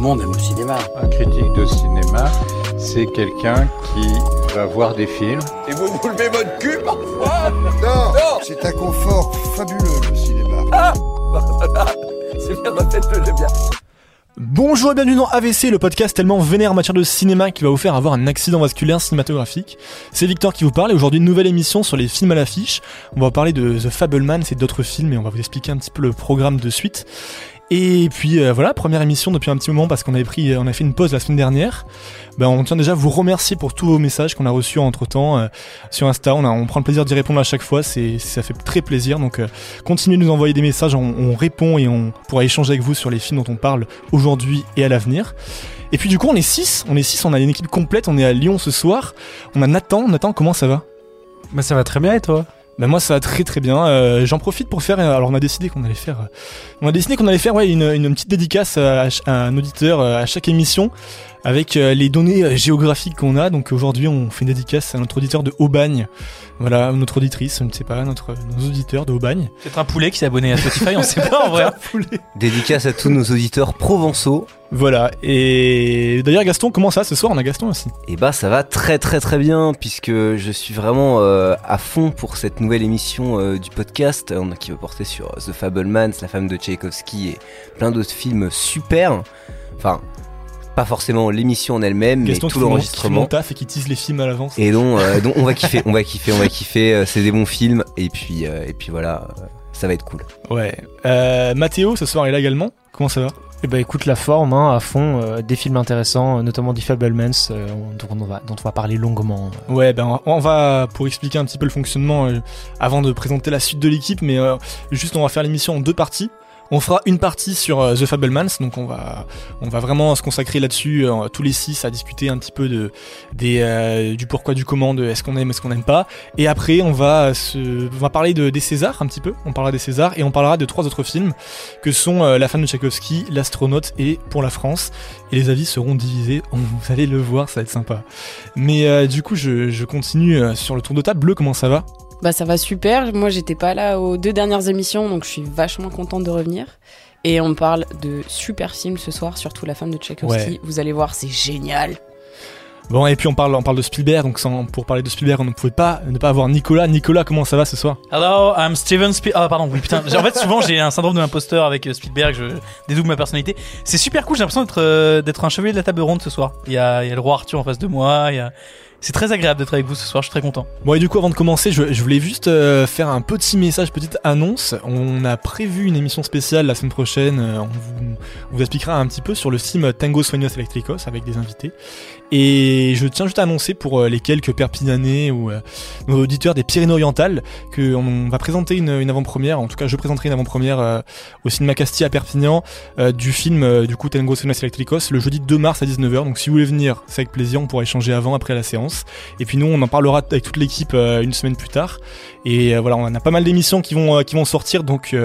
le monde aime le cinéma. Un critique de cinéma, c'est quelqu'un qui va voir des films. Et vous vous levez votre cul parfois Non, c'est un confort fabuleux le cinéma. Ah C'est bien, ma tête, j'aime bien. Bonjour et bienvenue dans AVC, le podcast tellement vénère en matière de cinéma qui va vous faire avoir un accident vasculaire cinématographique. C'est Victor qui vous parle et aujourd'hui une nouvelle émission sur les films à l'affiche. On va parler de The Fableman, c'est d'autres films et on va vous expliquer un petit peu le programme de suite. Et puis euh, voilà, première émission depuis un petit moment parce qu'on avait pris, on a fait une pause la semaine dernière. Ben, on tient déjà à vous remercier pour tous vos messages qu'on a reçus entre temps sur Insta. On, a, on prend le plaisir d'y répondre à chaque fois, c'est ça fait très plaisir. Donc euh, continuez de nous envoyer des messages, on, on, répond et on pourra échanger avec vous sur les films dont on parle aujourd'hui et à l'avenir. Et puis du coup on est 6, on est 6, on a une équipe complète, on est à Lyon ce soir. On a Nathan, Nathan comment ça va? Bah ça va très bien et toi? Ben moi ça va très très bien. Euh, J'en profite pour faire. Alors on a décidé qu'on allait faire. on a décidé qu'on allait faire ouais une, une, petite dédicace à, à, un auditeur à chaque émission avec les données géographiques qu'on a. Donc aujourd'hui on fait une dédicace à notre auditeur de Aubagne. Voilà notre auditrice, je ne sais pas, notre nos auditeurs de Aubagne. Peut-être un poulet qui s'est abonné à Spotify, on sait pas en vrai. Dédicace à tous nos auditeurs provençaux. Voilà. Et d'ailleurs Gaston, comment ça ce soir On a Gaston aussi? Et bah ça va très très très bien puisque je suis vraiment euh, à fond pour cette nouvelle émission euh, du podcast euh, qui va porter sur The Fablemans, la femme de Tchaïkovski et plein d'autres films super. Enfin, pas forcément l'émission en elle-même, mais tout l'enregistrement. taf et qui tease les films à l'avance. Et donc, euh, donc on va kiffer, on va kiffer, on va kiffer. Euh, c'est des bons films et puis euh, et puis voilà, ça va être cool. Ouais. Euh, Mathéo, ce soir est là également? Comment ça va? Eh ben écoute la forme hein, à fond, euh, des films intéressants, notamment The Fablemans, euh, dont, on va, dont on va parler longuement. Ouais, ben on va pour expliquer un petit peu le fonctionnement euh, avant de présenter la suite de l'équipe, mais juste on va faire l'émission en deux parties. On fera une partie sur euh, The Fablemans, donc on va, on va vraiment se consacrer là-dessus, euh, tous les six, à discuter un petit peu de, des, euh, du pourquoi, du comment, de est-ce qu'on aime, est-ce qu'on n'aime pas. Et après, on va, se, va parler de, des Césars un petit peu, on parlera des Césars, et on parlera de trois autres films, que sont La femme de Tchaïkovski, L'astronaute et Pour la France. Et les avis seront divisés, vous allez le voir, ça va être sympa. Mais du coup, je, je continue sur le tour de table. Bleu, comment ça va? Bah ça va super. Moi j'étais pas là aux deux dernières émissions donc je suis vachement contente de revenir. Et on parle de super films ce soir, surtout La femme de Tchaïkovski. Ouais. Vous allez voir, c'est génial. Bon, et puis on parle, on parle de Spielberg, donc sans, pour parler de Spielberg, on ne pouvait pas ne pas avoir Nicolas. Nicolas, comment ça va ce soir? Hello, I'm Steven Spielberg. Ah, pardon, oui, putain. En fait, souvent, j'ai un syndrome de l'imposteur avec Spielberg, je dédouble ma personnalité. C'est super cool, j'ai l'impression d'être euh, d'être un chevalier de la table ronde ce soir. Il y a, il y a le roi Arthur en face de moi, il y a. C'est très agréable d'être avec vous ce soir, je suis très content. Bon et du coup avant de commencer, je, voulais juste euh, faire un petit message, petite annonce. On a prévu une émission spéciale la semaine prochaine, euh, on, vous, on, vous, expliquera un petit peu sur le film Tango Sueños Electricos avec des invités. Et je tiens juste à annoncer pour euh, les quelques Perpignanais ou euh, nos auditeurs des Pyrénées-Orientales qu'on va présenter une, une avant-première, en tout cas je présenterai une avant-première euh, au cinéma Castille à Perpignan du film du coup Tango Sueños Electricos le jeudi 2 mars à 19h. Donc si vous voulez venir, c'est avec plaisir, on pourra échanger avant, après la séance. Et puis nous, on en parlera avec toute l'équipe une semaine plus tard. Et voilà, on a pas mal d'émissions qui vont qui vont sortir. Donc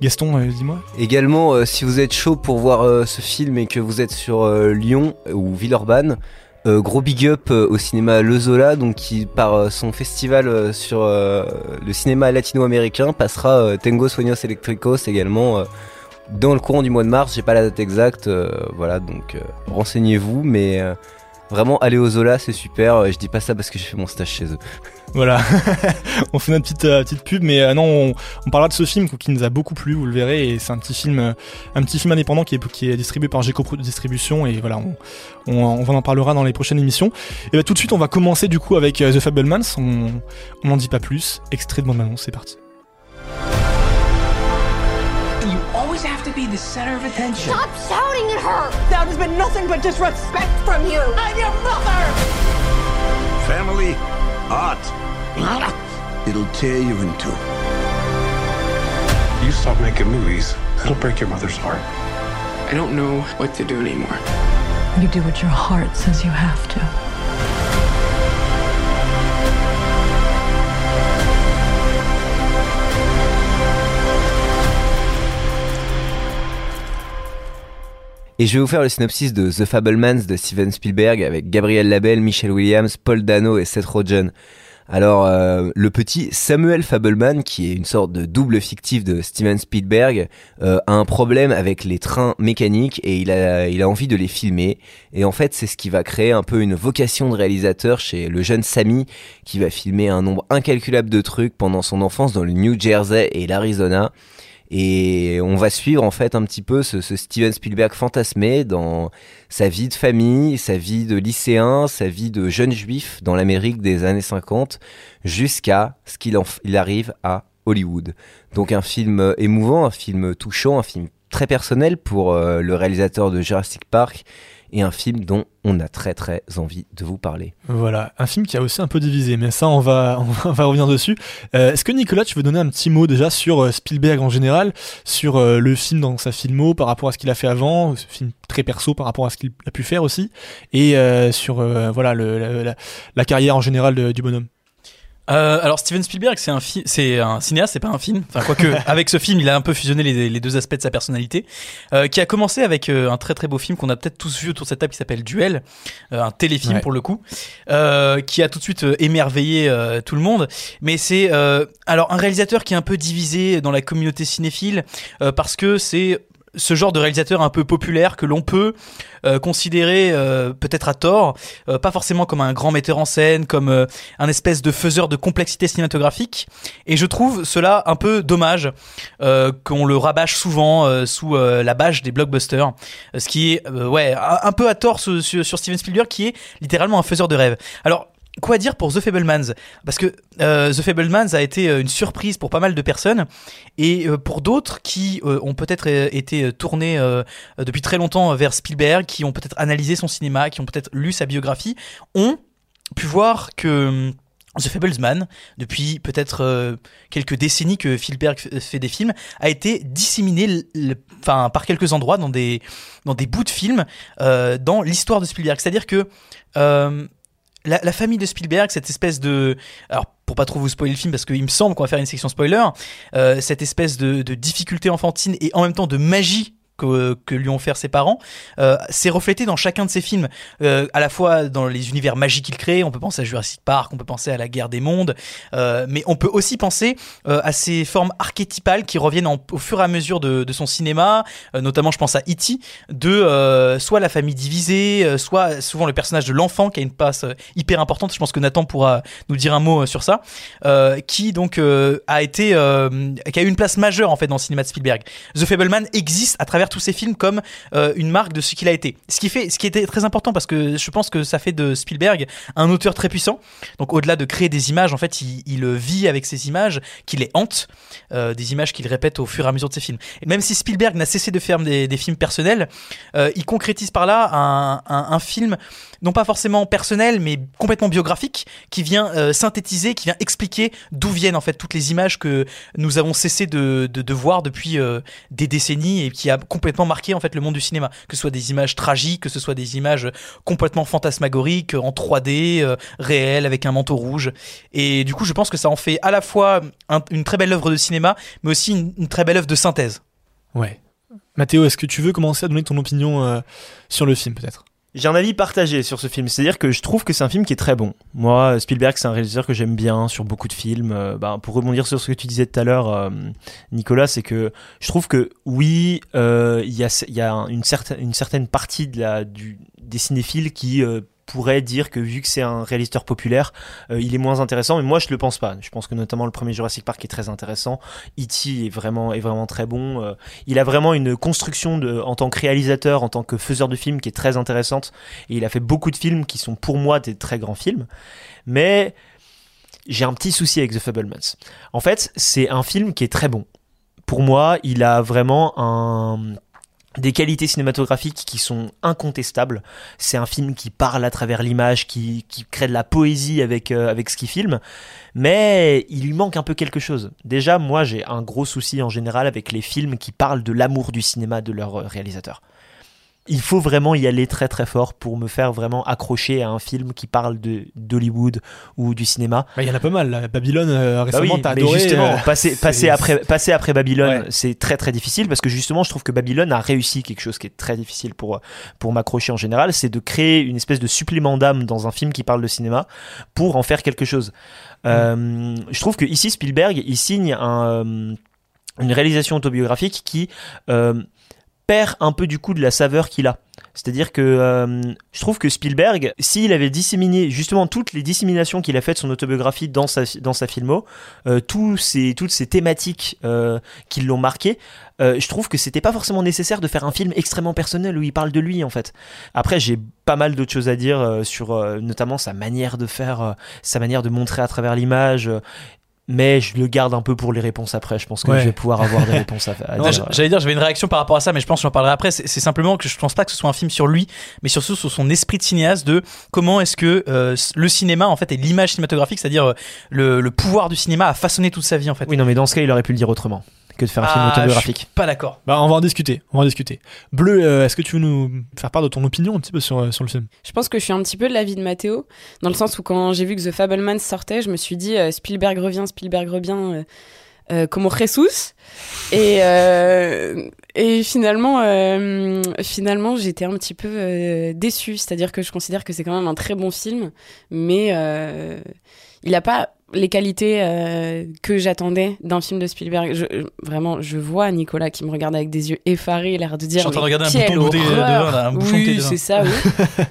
Gaston, dis-moi. Également, si vous êtes chaud pour voir ce film et que vous êtes sur Lyon ou Villeurbanne. Euh, gros big up euh, au cinéma Le Zola, donc qui par euh, son festival sur le cinéma latino-américain passera Tengo Sueños Electricos également dans le courant du mois de mars. J'ai pas la date exacte, voilà donc renseignez-vous, mais Vraiment, aller au Zola, c'est super. Je dis pas ça parce que j'ai fait mon stage chez eux. Voilà, on fait notre petite, euh, petite pub, mais euh, non, on, parlera de ce film qui nous a beaucoup plu, vous le verrez, et c'est un petit film, euh, un petit film indépendant qui est, qui est distribué par Geco Distribution, et voilà, on, on, on, en parlera dans les prochaines émissions. Et bah, tout de suite, on va commencer du coup avec The Fablemans. On n'en dit pas plus. Extrait de bande annonce, c'est parti. Be the center of attention. Stop shouting at her! That has been nothing but disrespect from you. I'm your mother! Family art. It'll tear you in two. You stop making movies, it'll break your mother's heart. I don't know what to do anymore. You do what your heart says you have to. Et je vais vous faire le synopsis de The Fablemans de Steven Spielberg avec Gabriel Labelle, Michel Williams, Paul Dano et Seth Rogen. Alors, euh, le petit Samuel Fableman, qui est une sorte de double fictif de Steven Spielberg, euh, a un problème avec les trains mécaniques et il a, il a envie de les filmer. Et en fait, c'est ce qui va créer un peu une vocation de réalisateur chez le jeune Sammy, qui va filmer un nombre incalculable de trucs pendant son enfance dans le New Jersey et l'Arizona. Et on va suivre en fait un petit peu ce, Steven Spielberg fantasmé dans sa vie de famille, sa vie de lycéen, sa vie de jeune juif dans l'Amérique des années 50, jusqu'à ce qu'il il arrive à Hollywood. Donc un film émouvant, un film touchant, un film très personnel pour euh, le réalisateur de Jurassic Park et un film dont on a très très envie de vous parler. Voilà, un film qui a aussi un peu divisé, mais ça on va, on va revenir dessus. Euh, Est-ce que Nicolas, tu veux donner un petit mot déjà sur euh, Spielberg en général, sur euh, le film dans sa filmo par rapport à ce qu'il a fait avant, ce film très perso par rapport à ce qu'il a pu faire aussi, et euh, sur euh, voilà le, la, la, carrière en général du bonhomme? Euh, alors Steven Spielberg, c'est un, c'est un cinéaste, c'est pas un film. Enfin, quoique avec ce film, il a un peu fusionné les, les deux aspects de sa personnalité, euh, qui a commencé avec euh, un très très beau film qu'on a peut-être tous vu autour de cette table qui s'appelle Duel, un téléfilm Ouais. pour le coup, qui a tout de suite émerveillé tout le monde. Mais c'est alors un réalisateur qui est un peu divisé dans la communauté cinéphile parce que c'est ce genre de réalisateur un peu populaire que l'on peut euh, considérer euh, peut-être à tort, euh, pas forcément comme un grand metteur en scène, comme euh, un espèce de faiseur de complexité cinématographique. Et je trouve cela un peu dommage euh, qu'on le rabâche souvent euh, sous la bâche des blockbusters, ce qui est ouais un, peu à tort sur, sur, sur Steven Spielberg qui est littéralement un faiseur de rêve. Alors Quoi dire pour The Fablemans? Parce que euh, The Fablemans a été euh, une surprise pour pas mal de personnes et euh, pour d'autres qui ont peut-être été tournés depuis très longtemps vers Spielberg, qui ont peut-être analysé son cinéma, qui ont peut-être lu sa biographie, ont pu voir que The Fablesman, depuis peut-être quelques décennies que Spielberg fait des films, a été disséminé enfin, par quelques endroits dans des, dans des bouts de films dans l'histoire de Spielberg. C'est-à-dire que la, la famille de Spielberg, cette espèce de... Alors, pour pas trop vous spoiler le film, parce qu'il me semble qu'on va faire une section spoiler, euh, cette espèce de, de difficulté enfantine et en même temps de magie que, lui ont fait ses parents, euh, c'est reflété dans chacun de ses films, euh, à la fois dans les univers magiques qu'il crée, on peut penser à Jurassic Park, on peut penser à la guerre des mondes, euh, mais on peut aussi penser euh, à ces formes archétypales qui reviennent en- au fur et à mesure de, son cinéma, notamment je pense à E.T., de soit la famille divisée, soit souvent le personnage de l'enfant qui a une passe hyper importante, je pense que Nathan pourra nous dire un mot sur ça, qui donc a été, qui a eu une place majeure en fait dans le cinéma de Spielberg. The Fableman existe à travers tous ses films comme euh, une marque de ce qu'il a été. Ce qui fait, ce qui était très important parce que je pense que ça fait de Spielberg un auteur très puissant. Donc au-delà de créer des images, en fait, il, vit avec ces images qui les hantent, euh, des images qu'il répète au fur et à mesure de ses films. Et même si Spielberg n'a cessé de faire des, films personnels, euh, il concrétise par là un film non pas forcément personnel, mais complètement biographique, qui vient euh, synthétiser, qui vient expliquer d'où viennent en fait toutes les images que nous avons cessé de, de, voir depuis euh, des décennies et qui a complètement marqué en fait le monde du cinéma. Que ce soit des images tragiques, que ce soit des images complètement fantasmagoriques, en 3D, euh, réelles, avec un manteau rouge. Et du coup, je pense que ça en fait à la fois un- une très belle œuvre de cinéma, mais aussi une, très belle œuvre de synthèse. Ouais. Mathéo, est-ce que tu veux commencer à donner ton opinion sur le film peut-être? J'ai un avis partagé sur ce film, c'est-à-dire que je trouve que c'est un film qui est très bon. Moi, Spielberg, c'est un réalisateur que j'aime bien sur beaucoup de films. Euh, bah, pour rebondir sur ce que tu disais tout à l'heure, euh, Nicolas, c'est que je trouve que oui, euh, il y a, une, certaine, partie du, des cinéphiles qui pourrait dire que vu que c'est un réalisateur populaire, euh, il est moins intéressant. Mais moi, je le pense pas. Je pense que notamment le premier Jurassic Park est très intéressant. E.T. est vraiment est vraiment très bon. Euh, il a vraiment une construction en tant que réalisateur, en tant que faiseur de films qui est très intéressante. Et il a fait beaucoup de films qui sont pour moi des très grands films. Mais j'ai un petit souci avec The Fablemans. En fait, c'est un film qui est très bon. Pour moi, il a vraiment un des qualités cinématographiques qui sont incontestables. C'est un film qui parle à travers l'image, qui, qui crée de la poésie avec, euh, avec ce qu'il filme, mais il lui manque un peu quelque chose. Déjà, moi, j'ai un gros souci en général avec les films qui parlent de l'amour du cinéma de leur euh, réalisateur. Il faut vraiment y aller très très fort pour me faire vraiment accrocher à un film qui parle de d'Hollywood ou du cinéma. Bah, Il y en a pas mal. là. Babylone euh, Bah récemment, oui, t'as adoré. justement, euh, passer, après, passer après Babylone, Ouais. c'est très très difficile parce que justement, je trouve que Babylone a réussi quelque chose qui est très difficile pour, pour m'accrocher en général, c'est de créer une espèce de supplément d'âme dans un film qui parle de cinéma pour en faire quelque chose. Euh, je trouve que ici, Spielberg, il signe un, une réalisation autobiographique qui perd un peu du coup de la saveur qu'il a. C'est-à-dire que euh, je trouve que Spielberg, s'il avait disséminé justement toutes les disséminations qu'il a faites de son autobiographie dans sa, dans sa filmo, euh, ces, toutes ces thématiques euh, qui l'ont marqué, je trouve que c'était pas forcément nécessaire de faire un film extrêmement personnel où il parle de lui en fait. Après, j'ai pas mal d'autres choses à dire sur notamment sa manière de faire, sa manière de montrer à travers l'image. Mais je le garde un peu pour les réponses après. Je pense que Ouais. je vais pouvoir avoir des réponses à, à Non, dire. j- J'allais dire, j'avais une réaction par rapport à ça, mais je pense que j'en parlerai après. C'est c'est simplement que je pense pas que ce soit un film sur lui, mais surtout sur son esprit de cinéaste, de comment est-ce que euh, le cinéma en fait et l'image cinématographique, c'est-à-dire euh, le, le pouvoir du cinéma a façonné toute sa vie en fait. Oui, non, mais dans ce cas, il aurait pu le dire autrement que de faire un film Ah, autobiographique. je suis Pas d'accord. Bah, on va en discuter. On va en discuter. Bleu, euh, est-ce que tu veux nous faire part de ton opinion un petit peu sur, euh, sur le film? Je pense que je suis un petit peu de l'avis de Mathéo, dans le sens où quand j'ai vu que The Fableman sortait, je me suis dit euh, Spielberg revient, Spielberg revient, euh, euh, como Jesus. Et, euh, et finalement, euh, finalement j'étais un petit peu euh, déçue. C'est-à-dire que je considère que c'est quand même un très bon film, mais euh, il n'a pas les qualités euh, que j'attendais d'un film de Spielberg. Je, je- vraiment, je vois Nicolas qui me regarde avec des yeux effarés, l'air de dire. Je suis en train de regarder un bouton de vin, un bouchon Oui, c'est ça, oui.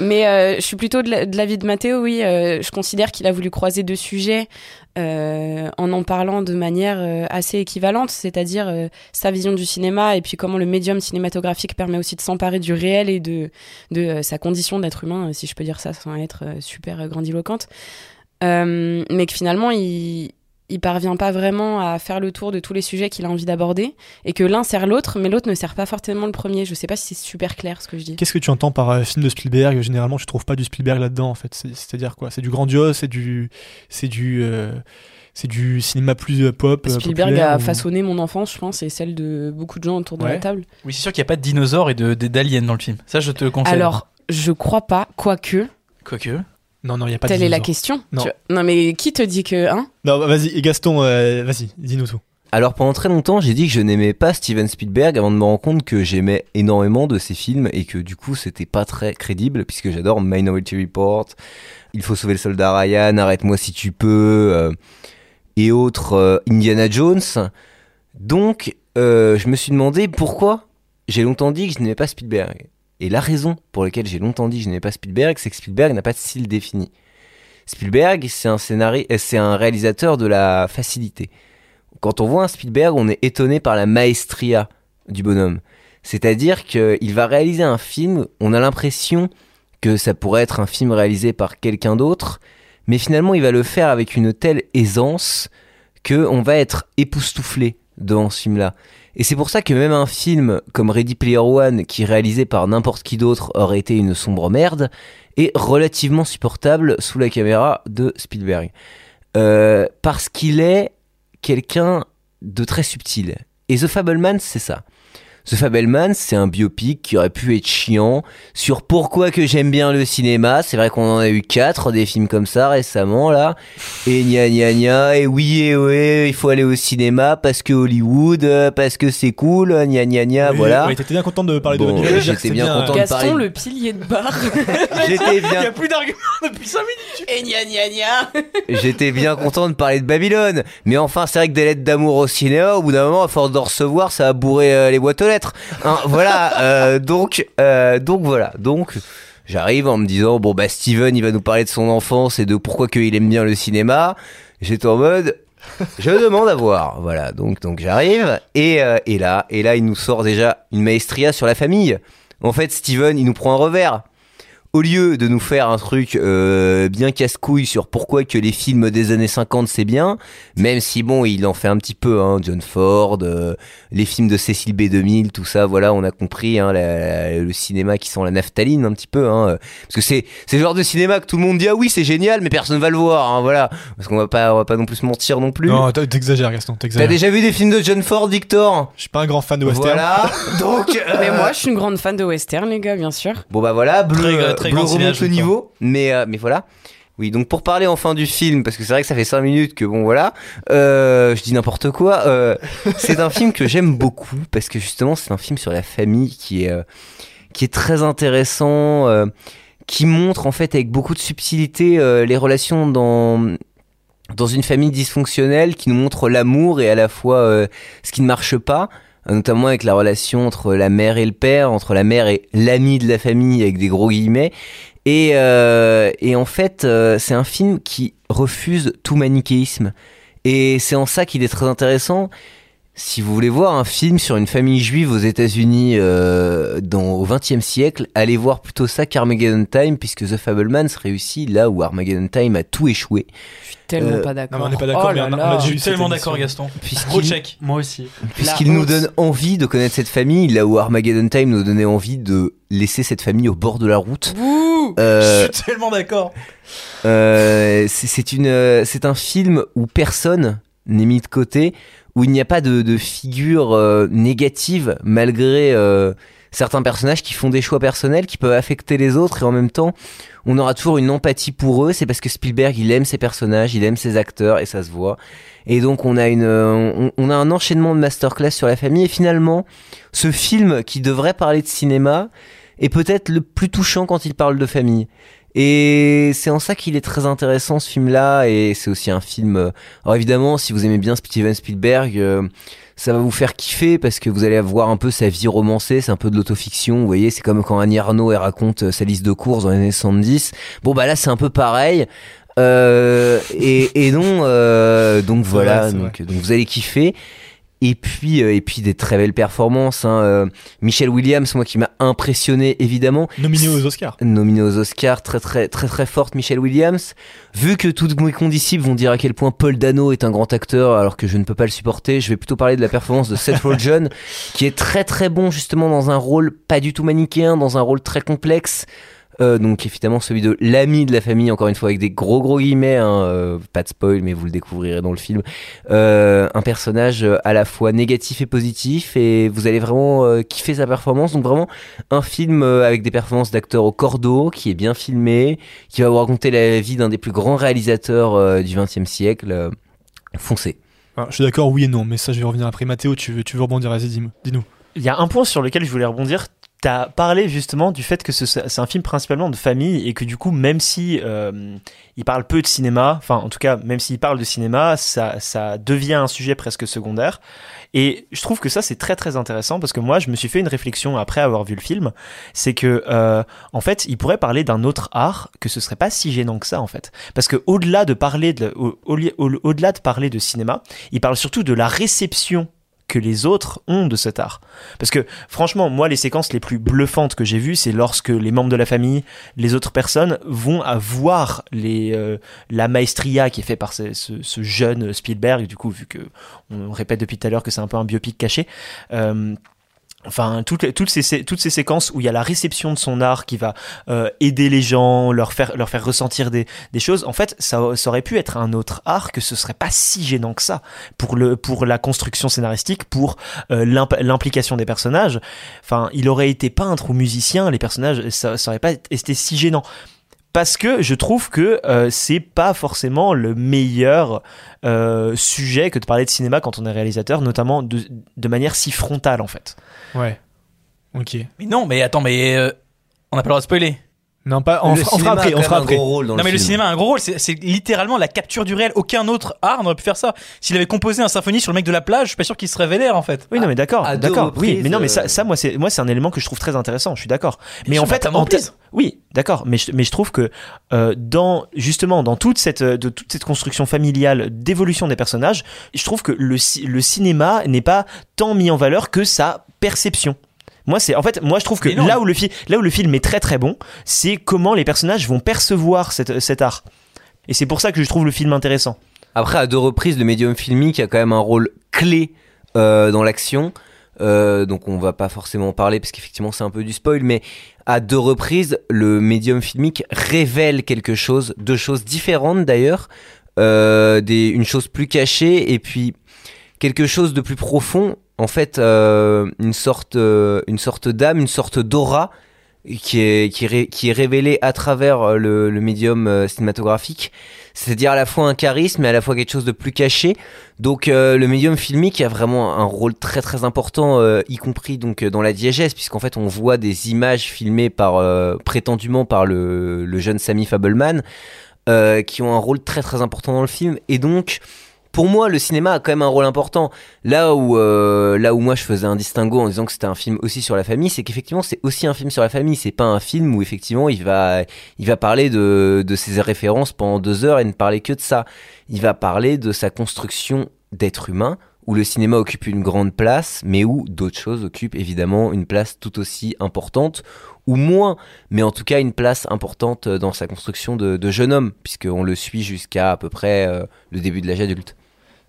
Mais euh, je suis plutôt de la- de l'avis de Mathéo, oui. euh, je considère qu'il a voulu croiser deux sujets en en parlant de manière assez équivalente, c'est-à-dire sa vision du cinéma et puis comment le médium cinématographique permet aussi de s'emparer du réel et de, de sa condition d'être humain, si je peux dire ça sans être super grandiloquente. Euh, mais que finalement, il, il parvient pas vraiment à faire le tour de tous les sujets qu'il a envie d'aborder et que l'un sert l'autre, mais l'autre ne sert pas forcément le premier. Je sais pas si c'est super clair ce que je dis. Qu'est-ce que tu entends par euh, film de Spielberg? Généralement, je trouve pas du Spielberg là-dedans, en fait. C'est- C'est-à-dire quoi? C'est du grandiose, c'est du, c'est du, euh, c'est du cinéma plus pop. Spielberg a ou- façonné mon enfance, je pense, et celle de beaucoup de gens autour de Ouais. la table. Oui, c'est sûr qu'il n'y a pas de dinosaures et de de- d'aliens dans le film. Ça, je te conseille. Alors, je crois pas, quoique. Quoique. Non, non, il y a pas de Telle est la question. Non. Tu- non, mais qui te dit que. Hein? Non, bah, vas-y, et Gaston, euh, vas-y, dis-nous tout. Alors pendant très longtemps, j'ai dit que je n'aimais pas Steven Spielberg avant de me rendre compte que j'aimais énormément de ses films et que du coup c'était pas très crédible puisque j'adore Minority Report, Il faut sauver le soldat Ryan, Arrête-moi si tu peux euh, et autres euh, Indiana Jones. Donc euh, je me suis demandé pourquoi j'ai longtemps dit que je n'aimais pas Spielberg. Et la raison pour laquelle j'ai longtemps dit que je n'aimais pas Spielberg, c'est que Spielberg n'a pas de style défini. Spielberg, c'est un euh, c'est un réalisateur de la facilité. Quand on voit un Spielberg, on est étonné par la maestria du bonhomme. C'est-à-dire qu'il va réaliser un film, on a l'impression que ça pourrait être un film réalisé par quelqu'un d'autre, mais finalement il va le faire avec une telle aisance que on va être époustouflé devant ce film-là. Et c'est pour ça que même un film comme Ready Player One, qui est réalisé par n'importe qui d'autre, aurait été une sombre merde, est relativement supportable sous la caméra de Spielberg. Euh, parce qu'il est quelqu'un de très subtil. Et The Fableman, c'est ça. The Fableman, c'est un biopic qui aurait pu être chiant sur pourquoi que j'aime bien le cinéma. C'est vrai qu'on en a eu quatre des films comme ça récemment là. Et gna gna gna. Et oui et ouais, il faut aller au cinéma parce que Hollywood, euh, parce que c'est cool. Gna gna gna. Oui, voilà. oui, t'étais bien content de parler de Babylone, j'étais bien bien, content de Gaston, parler. le pilier de bar. J'étais bien. Il n'y a plus d'arguments depuis 5 minutes. Et gna gna gna. J'étais bien content de parler de Babylone, mais enfin c'est vrai que des lettres d'amour au cinéma, au bout d'un moment, à force d'en recevoir, ça a bourré euh, les boîtes aux lettres. Hein, voilà, euh, donc, euh, donc voilà, donc j'arrive en me disant bon bah Steven, il va nous parler de son enfance et de pourquoi qu'il aime bien le cinéma. J'étais en mode je demande à voir, voilà, donc donc j'arrive et euh, et là et là il nous sort déjà une maestria sur la famille. En fait, Steven, il nous prend un revers au lieu de nous faire un truc euh, bien casse-couille sur pourquoi que les films des années 50 c'est bien, même si bon, il en fait un petit peu, hein, John Ford, euh, les films de Cécile B2000, tout ça, voilà, on a compris, hein, la- la- le cinéma qui sent la naphtaline un petit peu, hein, euh, parce que c'est c'est le genre de cinéma que tout le monde dit ah oui c'est génial, mais personne va le voir, hein, voilà, parce qu'on va pas on va pas non plus se mentir non plus. Non, t'as- t'exagères, Gaston, T'as t'exagères. déjà vu des films de John Ford, Victor? Je suis pas un grand fan de western. Voilà, donc. euh, Mais moi, je suis une grande fan de western, les gars, bien sûr. Bon bah voilà, bleu, Très- très bleu remonte le niveau, mais euh, mais voilà. Oui, donc pour parler enfin du film, parce que c'est vrai que ça fait 5 minutes que bon voilà, euh, je dis n'importe quoi. euh, c'est un film que j'aime beaucoup parce que justement c'est un film sur la famille qui est euh, qui est très intéressant, qui montre en fait avec beaucoup de subtilité les relations dans dans une famille dysfonctionnelle, qui nous montre l'amour et à la fois ce qui ne marche pas notamment avec la relation entre la mère et le père, entre la mère et l'ami de la famille avec des gros guillemets. Et, euh, et en fait, euh, c'est un film qui refuse tout manichéisme. Et c'est en ça qu'il est très intéressant. Si vous voulez voir un film sur une famille juive aux États-Unis euh, dans au XXe siècle, allez voir plutôt ça qu'Armageddon Time, puisque The Fablemans réussit là où Armageddon Time a tout échoué. Je suis tellement Euh, pas d'accord. non, mais on n'est pas d'accord, Oh mais là on a- on là. a Je suis tellement d'accord, Gaston. Puisqu'il- Gros check. Moi aussi. Puisqu'il nous donne envie de connaître cette famille, là où Armageddon Time nous donnait envie de laisser cette famille au bord de la route. Bouh Euh, Je suis tellement d'accord. euh, c'est c'est une, euh, c'est un film où personne n'est mis de côté, où il n'y a pas de, de figure euh, négative malgré euh, certains personnages qui font des choix personnels qui peuvent affecter les autres et en même temps on aura toujours une empathie pour eux. C'est parce que Spielberg il aime ses personnages, il aime ses acteurs et ça se voit. Et donc on a une, euh, on, on a un enchaînement de masterclass sur la famille et finalement ce film qui devrait parler de cinéma est peut-être le plus touchant quand il parle de famille. Et c'est en ça qu'il est très intéressant ce film-là, et c'est aussi un film. euh, Alors évidemment, si vous aimez bien Steven Spielberg, euh, ça va vous faire kiffer parce que vous allez avoir un peu sa vie romancée, c'est un peu de l'autofiction. Vous voyez, c'est comme quand Annie Arnaud elle raconte euh, sa liste de courses dans les années 70. Bon bah là, c'est un peu pareil. Euh, et, et non, euh, donc voilà, donc, donc vous allez kiffer. Et puis, euh, et puis des très belles performances. Hein. euh, Michelle Williams, moi qui m'a impressionné évidemment. Nominé aux Oscars. Nominée aux Oscars, très très très très forte Michelle Williams. Vu que toutes mes condisciples vont dire à quel point Paul Dano est un grand acteur alors que je ne peux pas le supporter, je vais plutôt parler de la performance de Seth Rogen qui est très très bon justement dans un rôle pas du tout manichéen, dans un rôle très complexe. Euh, donc évidemment celui de l'ami de la famille, encore une fois avec des gros gros guillemets, hein, euh, pas de spoil mais vous le découvrirez dans le film. Euh, un personnage à la fois négatif et positif et vous allez vraiment euh, kiffer sa performance. Donc vraiment un film avec des performances d'acteurs au cordeau, qui est bien filmé, qui va vous raconter la vie d'un des plus grands réalisateurs euh, du XXe siècle. Euh, foncez. Alors, je suis d'accord, oui et non, mais ça je vais revenir après. Mathéo, tu veux, tu veux rebondir, vas-y, dis- dis-nous. Il y a un point sur lequel je voulais rebondir. T'as parlé justement du fait que ce- c'est un film principalement de famille et que du coup, même si euh, il parle peu de cinéma, enfin en tout cas, même s'il parle de cinéma, ça, ça devient un sujet presque secondaire. Et je trouve que ça c'est très très intéressant parce que moi je me suis fait une réflexion après avoir vu le film, c'est que euh, en fait il pourrait parler d'un autre art que ce serait pas si gênant que ça en fait, parce que au-delà de parler de au- au- au- au-delà de parler de cinéma, il parle surtout de la réception que les autres ont de cet art. Parce que franchement, moi, les séquences les plus bluffantes que j'ai vues, c'est lorsque les membres de la famille, les autres personnes vont à voir les, euh, la maestria qui est fait par ce jeune Spielberg, du coup, vu que on répète depuis tout à l'heure que c'est un peu un biopic caché. Euh, Enfin, toutes, toutes, ces, toutes ces séquences où il y a la réception de son art qui va euh, aider les gens, leur faire, leur faire ressentir des, des choses, en fait, ça, aurait pu être un autre art que ce serait pas si gênant que ça pour, le, pour la construction scénaristique, pour euh, l'imp- l'implication des personnages. Enfin, il aurait été peintre ou musicien, les personnages, ça, ça aurait pas été si gênant. Parce que je trouve que euh, c'est pas forcément le meilleur euh, sujet que de parler de cinéma quand on est réalisateur, notamment de, de manière si frontale en fait. Ouais. Ok. Mais non, mais attends, mais euh, on n'a pas le droit de spoiler. Non, pas, on, Le fera- on fera après, on fera un après. gros rôle dans non, mais le cinéma a un gros rôle. C'est littéralement la capture du réel. Aucun autre art n'aurait pu faire ça. S'il avait composé un symphonie sur le mec de la plage, je suis pas sûr qu'il serait vénère en fait. Oui, non, mais d'accord, d'accord. Oui, mais non, mais ça, euh, ça moi, c'est moi, c'est un élément que je trouve très intéressant. Je suis d'accord. Mais en fait, en oui, d'accord. Mais je, mais je trouve que euh, dans justement dans toute cette euh, de toute cette construction familiale d'évolution des personnages, je trouve que le le cinéma n'est pas tant mis en valeur que sa perception. Moi, c'est en fait, moi, je trouve que là où le film, là où le film est très très bon, c'est comment les personnages vont percevoir cette- cet art. Et c'est pour ça que je trouve le film intéressant. Après, à deux reprises, le médium filmique a quand même un rôle clé euh, dans l'action. Euh, donc on va pas forcément en parler parce qu'effectivement c'est un peu du spoil, mais à deux reprises, le médium filmique révèle quelque chose, deux choses différentes d'ailleurs, euh, une chose plus cachée et puis quelque chose de plus profond. En fait, euh, une sorte, euh, une sorte d'âme, une sorte d'aura qui est, révélée à travers euh, le, médium cinématographique. C'est-à-dire à la fois un charisme et à la fois quelque chose de plus caché. Donc le médium filmique a vraiment un rôle très très important, y compris dans la diégèse, puisqu'en fait on voit des images filmées prétendument par le, jeune Sammy Fableman, qui ont un rôle très très important dans le film. Et donc pour moi, le cinéma a quand même un rôle important. Là où, euh, là où moi je faisais un distinguo en disant que c'était un film aussi sur la famille, c'est qu'effectivement c'est aussi un film sur la famille. C'est pas un film où effectivement il va, il va parler de, de ses références pendant deux heures et ne parler que de ça. Il va parler de sa construction d'être humain, où le cinéma occupe une grande place, mais où d'autres choses occupent évidemment une place tout aussi importante, ou moins, mais en tout cas une place importante dans sa construction de, jeune homme, puisqu'on le suit jusqu'à à peu près euh, le début de l'âge adulte.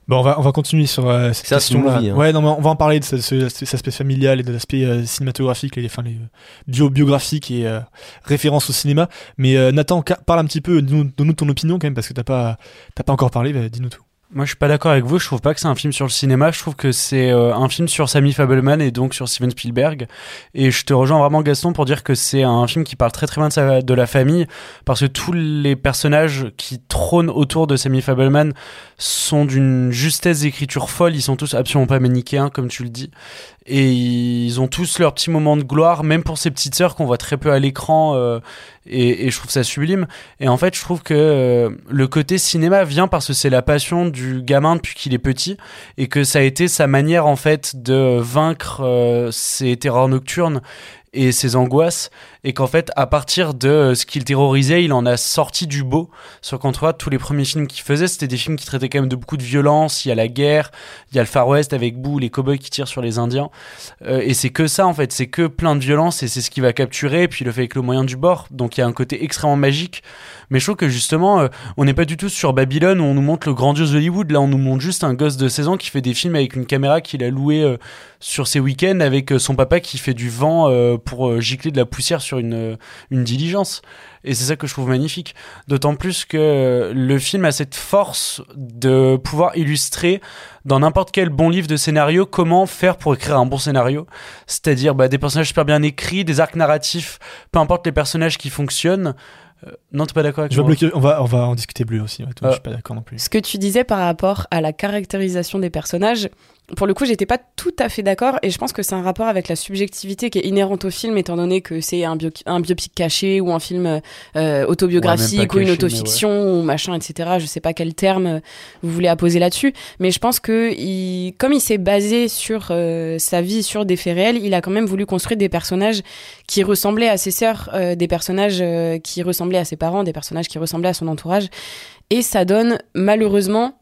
Bon, on va, on va continuer sur euh, cette question-là. hein. Ouais, non, mais on va en parler de ce- ce- cet aspect familial et de l'aspect euh, cinématographique, les, enfin, les euh, bio biographiques et euh, références au cinéma. Mais euh, Nathan, parle un petit peu, donne-nous donne-nous ton opinion quand même, parce que t'as pas, t'as pas encore parlé, bah, dis-nous tout. Moi, je suis pas d'accord avec vous. Je trouve pas que c'est un film sur le cinéma. Je trouve que c'est euh, un film sur Sammy Fableman et donc sur Steven Spielberg. Et je te rejoins vraiment, Gaston, pour dire que c'est un film qui parle très très bien de, sa- de la famille parce que tous les personnages qui trônent autour de Sammy Fableman sont d'une justesse d'écriture folle. Ils sont tous absolument pas manichéens, comme tu le dis. Et ils ont tous leurs petits moments de gloire, même pour ces petites sœurs qu'on voit très peu à l'écran. euh, et, et je trouve ça sublime. Et en fait, je trouve que euh, le côté cinéma vient parce que c'est la passion du gamin depuis qu'il est petit et que ça a été sa manière en fait de vaincre euh, ses terreurs nocturnes et ses angoisses et qu'en fait à partir de euh, ce qu'il terrorisait il en a sorti du beau. Sur quand tu vois tous les premiers films qu'il faisait c'était des films qui traitaient quand même de beaucoup de violence. Il y a la guerre il y a le Far West avec Boo les cowboys qui tirent sur les indiens. Euh, et c'est que ça en fait. C'est que plein de violence et c'est ce qui va capturer puis il le fait avec le moyen du bord. Donc il y a un côté extrêmement magique mais je trouve que justement euh, on n'est pas du tout sur Babylone où on nous montre le grandiose Hollywood là on nous montre juste un gosse de 16 ans qui fait des films avec une caméra qu'il a louée euh, sur ses week-ends avec euh, son papa qui fait du vent pour gicler de la poussière sur une, une diligence. Et c'est ça que je trouve magnifique. D'autant plus que le film a cette force de pouvoir illustrer dans n'importe quel bon livre de scénario comment faire pour écrire un bon scénario. C'est-à-dire bah, des personnages super bien écrits, des arcs narratifs, peu importe les personnages qui fonctionnent. Euh, non, t'es pas d'accord avec Je vais moi bloquer, on va, on va en discuter bleu aussi. ouais, toi. Je suis pas d'accord non plus. Ce que tu disais par rapport à la caractérisation des personnages, pour le coup, j'étais pas tout à fait d'accord et je pense que c'est un rapport avec la subjectivité qui est inhérente au film, étant donné que c'est un, bio- un biopic caché ou un film euh, autobiographique Ouais, ou une autofiction ou machin, etc. Je sais pas quel terme euh, vous voulez apposer là-dessus, mais je pense que il, comme il s'est basé sur euh, sa vie, sur des faits réels, il a quand même voulu construire des personnages qui ressemblaient à ses sœurs, euh, des personnages qui ressemblaient à ses parents, des personnages qui ressemblaient à son entourage, et ça donne malheureusement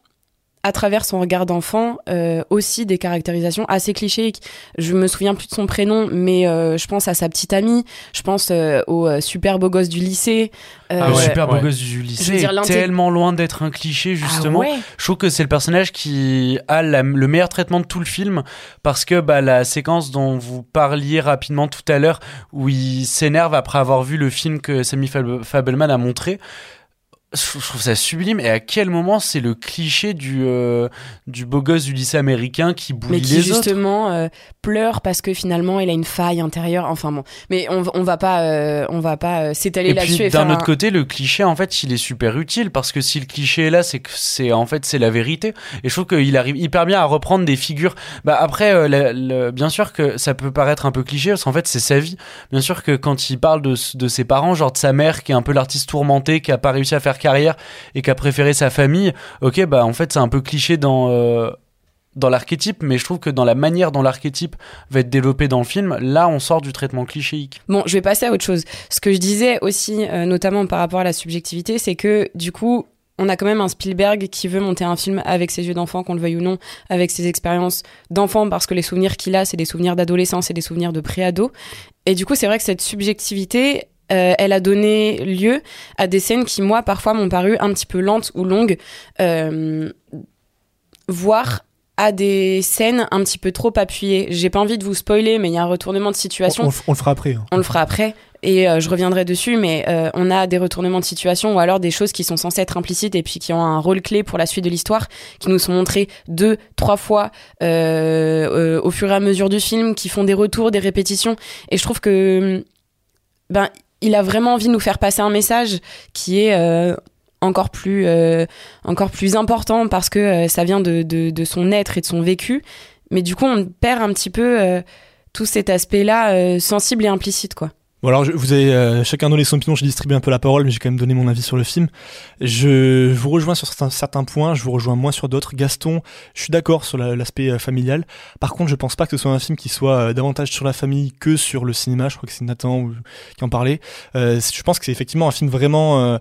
à travers son regard d'enfant euh, aussi des caractérisations assez clichés. Je me souviens plus de son prénom, mais euh, je pense à sa petite amie, je pense euh, au euh, super beau gosse du lycée. le Euh, super beau ouais. gosse du Je veux lycée dire, est l'inté- tellement loin d'être un cliché justement. Ah ouais Je trouve que c'est le personnage qui a la- le meilleur traitement de tout le film parce que bah, la séquence dont vous parliez rapidement tout à l'heure où il s'énerve après avoir vu le film que Sammy Fab- Fableman a montré. Je trouve ça sublime et à quel moment c'est le cliché du, euh, du beau gosse du lycée américain qui mais bouille qui les autres. justement euh, pleure parce que finalement il a une faille intérieure. Enfin bon, mais on, on va pas, euh, on va pas s'étaler là-dessus et d'un autre un- côté, le cliché en fait, il est super utile parce que si le cliché est là, c'est que c'est en fait c'est la vérité. Et je trouve qu'il arrive hyper bien à reprendre des figures. Bah après, la- bien sûr que ça peut paraître un peu cliché parce qu'en fait c'est sa vie. Bien sûr que quand il parle de, de ses parents, genre de sa mère qui est un peu l'artiste tourmenté, qui a pas réussi à faire carrière et qui a préféré sa famille, ok, bah en fait c'est un peu cliché dans euh, dans l'archétype, mais je trouve que dans la manière dont l'archétype va être développé dans le film, là on sort du traitement clichéique. Bon, je vais passer à autre chose. Ce que je disais aussi, euh, notamment par rapport à la subjectivité, c'est que du coup, on a quand même un Spielberg qui veut monter un film avec ses yeux d'enfant, qu'on le veuille ou non, avec ses expériences d'enfant, parce que les souvenirs qu'il a, c'est des souvenirs d'adolescence et des souvenirs de préado. Et du coup, c'est vrai que cette subjectivité, euh, elle a donné lieu à des scènes qui, moi, parfois m'ont paru un petit peu lentes ou longues, euh, voire à des scènes un petit peu trop appuyées. J'ai pas envie de vous spoiler, mais il y a un retournement de situation. On, on le fera après. hein. On le fera après et euh, je reviendrai dessus, mais on a des retournements de situation ou alors des choses qui sont censées être implicites et puis qui ont un rôle clé pour la suite de l'histoire, qui nous sont montrées deux, trois fois au fur et à mesure du film, qui font des retours, des répétitions. Et je trouve que ben il a vraiment envie de nous faire passer un message qui est euh, encore plus euh, encore plus important parce que euh, ça vient de, de, son être et de son vécu. Mais du coup, on perd un petit peu tout cet aspect-là sensible et implicite, quoi. Bon alors je- vous avez euh, chacun donné son opinion, j'ai distribué un peu la parole, mais j'ai quand même donné mon avis sur le film. Je vous rejoins sur certains, points, je vous rejoins moins sur d'autres. Gaston, je suis d'accord sur la- l'aspect euh, familial. Par contre, je pense pas que ce soit un film qui soit euh, davantage sur la famille que sur le cinéma. Je crois que c'est Nathan qui en parlait. Euh, je pense que c'est effectivement un film vraiment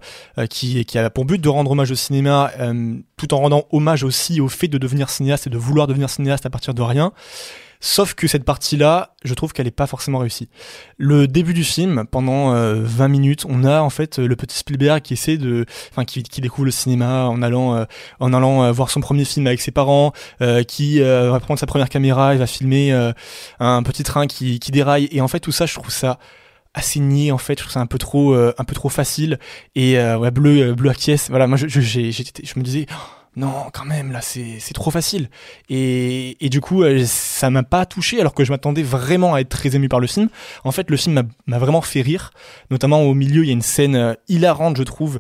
qui, qui a pour but de rendre hommage au cinéma, tout en rendant hommage aussi au fait de devenir cinéaste et de vouloir devenir cinéaste à partir de rien. Sauf que cette partie-là, je trouve qu'elle est pas forcément réussie. Le début du film, pendant euh, 20 minutes, on a en fait le petit Spielberg qui essaie de, enfin qui, découvre le cinéma en allant, euh, en allant euh, voir son premier film avec ses parents, euh, qui euh, va prendre sa première caméra et va filmer euh, un petit train qui, qui déraille. Et en fait tout ça, je trouve ça assez niais en fait je trouve ça un peu trop un peu trop facile et ouais bleu bleu acquiesce voilà moi je je, j'ai- j'étais- je me disais oh, non quand même là c'est trop facile. Et, et du coup euh, ça m'a pas touché alors que je m'attendais vraiment à être très ému par le film. En fait le film m'a- m'a vraiment fait rire. Notamment au milieu il y a une scène euh, hilarante je trouve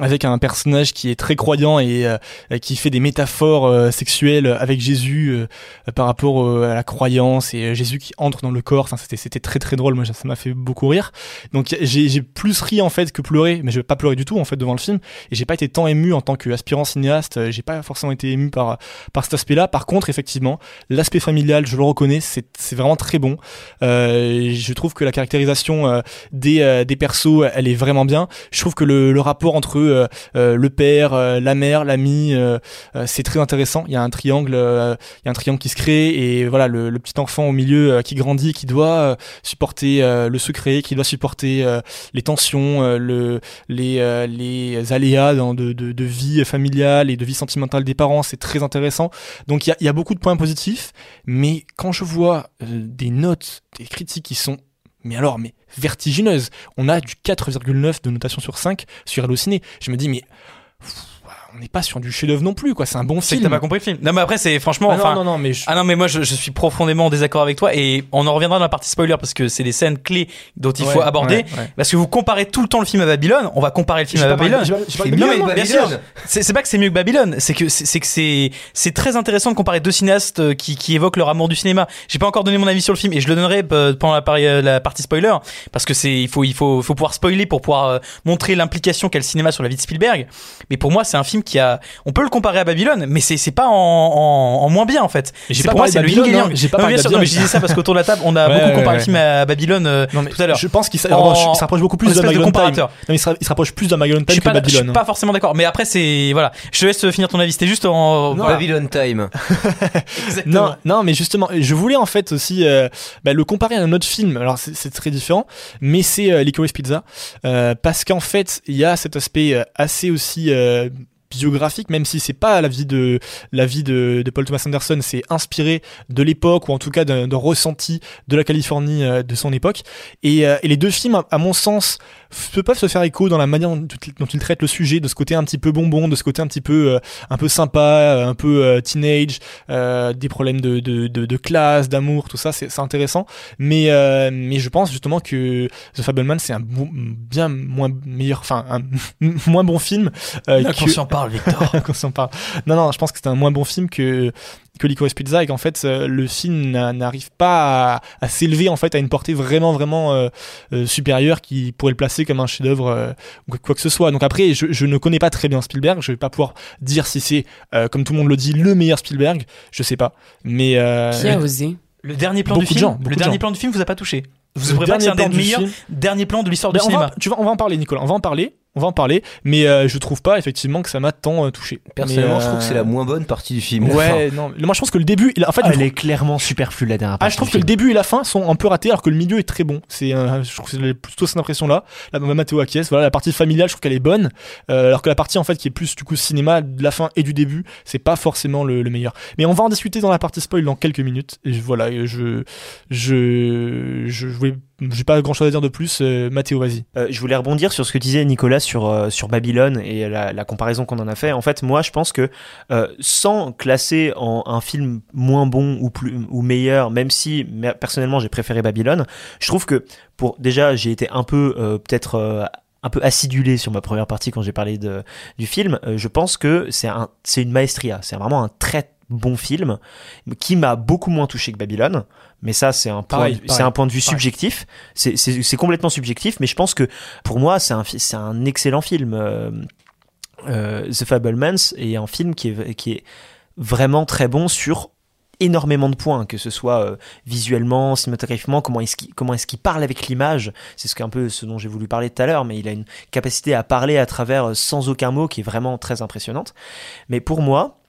avec un personnage qui est très croyant et euh, qui fait des métaphores euh, sexuelles avec Jésus euh, par rapport à la croyance et Jésus qui entre dans le corps. Enfin, c'était c'était très très drôle. Moi, ça m'a fait beaucoup rire. Donc, j'ai plus ri en fait que pleuré, mais je vais pas pleurer du tout en fait devant le film. Et j'ai pas été tant ému en tant qu'aspirant cinéaste. J'ai pas forcément été ému par par cet aspect-là. Par contre, effectivement, l'aspect familial, je le reconnais, c'est c'est vraiment très bon. Je trouve que la caractérisation des des persos, elle est vraiment bien. Je trouve que le, rapport entre euh, euh, le père, euh, la mère, l'ami, euh, euh, c'est très intéressant. Il y a un triangle, euh, il y a un triangle qui se crée et voilà le, le petit enfant au milieu euh, qui grandit, qui doit euh, supporter euh, le secret, qui doit supporter euh, les tensions, euh, le, les, euh, les aléas de, de, de vie familiale et de vie sentimentale des parents. C'est très intéressant. Donc il y a, y a beaucoup de points positifs, mais quand je vois euh, des notes, des critiques qui sont mais alors, mais vertigineuse. On a du 4,9 de notation sur 5 sur Allociné. Je me dis, mais on n'est pas sur du chef-d'œuvre non plus, quoi. C'est un bon film. t'as pas compris le film. Non mais après c'est franchement. Ah non, enfin, non, non, mais je- ah non mais moi je, je suis profondément en désaccord avec toi et on en reviendra dans la partie spoiler parce que c'est les scènes clés dont il faut aborder ouais, ouais. parce que vous comparez tout le temps le film à Babylone. On va comparer le film à Babylone. C'est bien sûr. Pas que c'est mieux que Babylone, c'est que c'est que c'est c'est très intéressant de comparer deux cinéastes euh, qui qui évoquent leur amour du cinéma. J'ai pas encore donné mon avis sur le film et je le donnerai euh, pendant la, euh, la partie spoiler parce que c'est il faut il faut faut pouvoir spoiler pour pouvoir montrer l'implication qu'a le cinéma sur la vie de Spielberg. Mais pour moi c'est un film qui a on peut le comparer à Babylone mais c'est c'est pas en, en, en moins bien en fait. Mais j'ai C'est pas pour moi parlé c'est de le Babylone, hein. J'ai pas Non, parlé bien de sûr, non, mais je Babylone. disais ça parce qu'autour de la table on a Ouais, beaucoup ouais, comparé ouais. le film à Babylone euh, Non, mais tout à l'heure. Je pense qu'il se En- rapproche, il se rapproche beaucoup plus de espèce de Babylon Time. comparateur. Non, mais il se, rapproche plus de Babylon Je Time que pas, je suis Babylone. pas forcément d'accord, mais après c'est voilà, je te laisse finir ton avis. C'était juste en voilà. Babylon Time. Non, non, mais justement, je voulais en fait aussi euh, bah, le comparer à un autre film. Alors c'est très différent, mais c'est euh, Licorice Pizza euh, parce qu'en fait il y a cet aspect euh, assez aussi euh, biographique, même si c'est pas la vie de la vie de, de Paul Thomas Anderson, c'est inspiré de l'époque ou en tout cas d'un ressenti de la Californie euh, de son époque. Et, euh, et les deux films, à, mon sens, peuvent se faire écho dans la manière dont, dont ils traitent le sujet, de ce côté un petit peu bonbon, de ce côté un petit peu euh, un peu sympa, euh, un peu euh, teenage, euh, des problèmes de, de, de, de classe, d'amour, tout ça, c'est c'est intéressant. Mais euh, mais je pense justement que The Fableman c'est un bon- bien moins meilleur, enfin un moins bon film. euh, Là que- qu'on s'en parle, Victor. qu'on s'en parle. Non, non, je pense que c'est un moins bon film que que Licorice Pizza et qu'en fait euh, le film n'a- n'arrive pas à, à s'élever en fait à une portée vraiment vraiment euh, euh, supérieure qui pourrait le placer comme un chef-d'œuvre euh, ou quoi que ce soit. Donc après, je, je ne connais pas très bien Spielberg, je vais pas pouvoir dire si c'est euh, comme tout le monde le dit le meilleur Spielberg, je sais pas. Mais euh, Qui a osé Le dernier plan Beaucoup du de film, gens, le de dernier gens. plan du film vous a pas touché. Vous trouvez pas que c'est un dernier des plan du meilleurs film- derniers plans de l'histoire Ben, du on va- cinéma tu vas, on va en parler, Nicolas. On va en parler. On va en parler, mais euh, je trouve pas effectivement que ça m'a tant euh, touché. Personnellement, Mais, je trouve que c'est la euh, moins bonne partie du film. Ouais, non. Moi, je pense que le début, il a- en fait, je Elle trouve- est clairement superflue la dernière ah, partie je trouve du que le début et la fin sont un peu ratés, alors que le milieu est très bon. C'est, euh, je trouve que c'est plutôt cette impression-là. La Mathéo acquiesce. Voilà, la partie familiale, je trouve qu'elle est bonne, euh, alors que la partie en fait qui est plus du coup cinéma de la fin et du début, c'est pas forcément le, le meilleur. Mais on va en discuter dans la partie spoil dans quelques minutes. Et je- voilà, je, je, je, voulais, j'ai pas grand-chose à dire de plus. Euh, Mathéo, vas-y. Euh, je voulais rebondir sur ce que disait Nicolas sur, euh, sur Babylone et la, la comparaison qu'on en a fait. En fait, moi, je pense que sans classer en un film moins bon ou, plus, ou meilleur, même si personnellement j'ai préféré Babylone, je trouve que pour déjà j'ai été un peu peut-être un peu acidulé sur ma première partie quand j'ai parlé de, du film. Je pense que c'est un, c'est une maestria, c'est vraiment un très bon film qui m'a beaucoup moins touché que Babylone. Mais ça, c'est un point, de- pareil, c'est un point de vue pareil. subjectif. C'est- complètement subjectif, mais je pense que pour moi, c'est un, fi- c'est un excellent film. Euh, euh, The Fablemans est un film qui est, qui est vraiment très bon sur énormément de points, que ce soit euh, visuellement, cinématographiquement, comment est-ce qu'il comment est-ce qu'il parle avec l'image. C'est ce qu'un peu ce dont j'ai voulu parler tout à l'heure, mais il a une capacité à parler à travers euh, sans aucun mot qui est vraiment très impressionnante. Mais pour moi,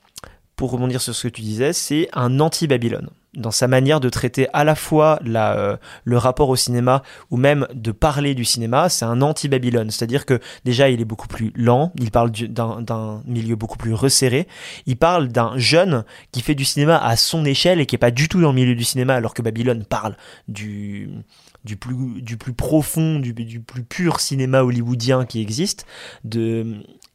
pour rebondir sur ce que tu disais, c'est un anti-Babylone dans sa manière de traiter à la fois euh, le rapport au cinéma ou même de parler du cinéma, c'est un anti-Babylone. C'est-à-dire que déjà, il est beaucoup plus lent, il parle du- d'un milieu beaucoup plus resserré, il parle d'un jeune qui fait du cinéma à son échelle et qui est pas du tout dans le milieu du cinéma, alors que Babylone parle du, plus, profond, du, plus pur cinéma hollywoodien qui existe.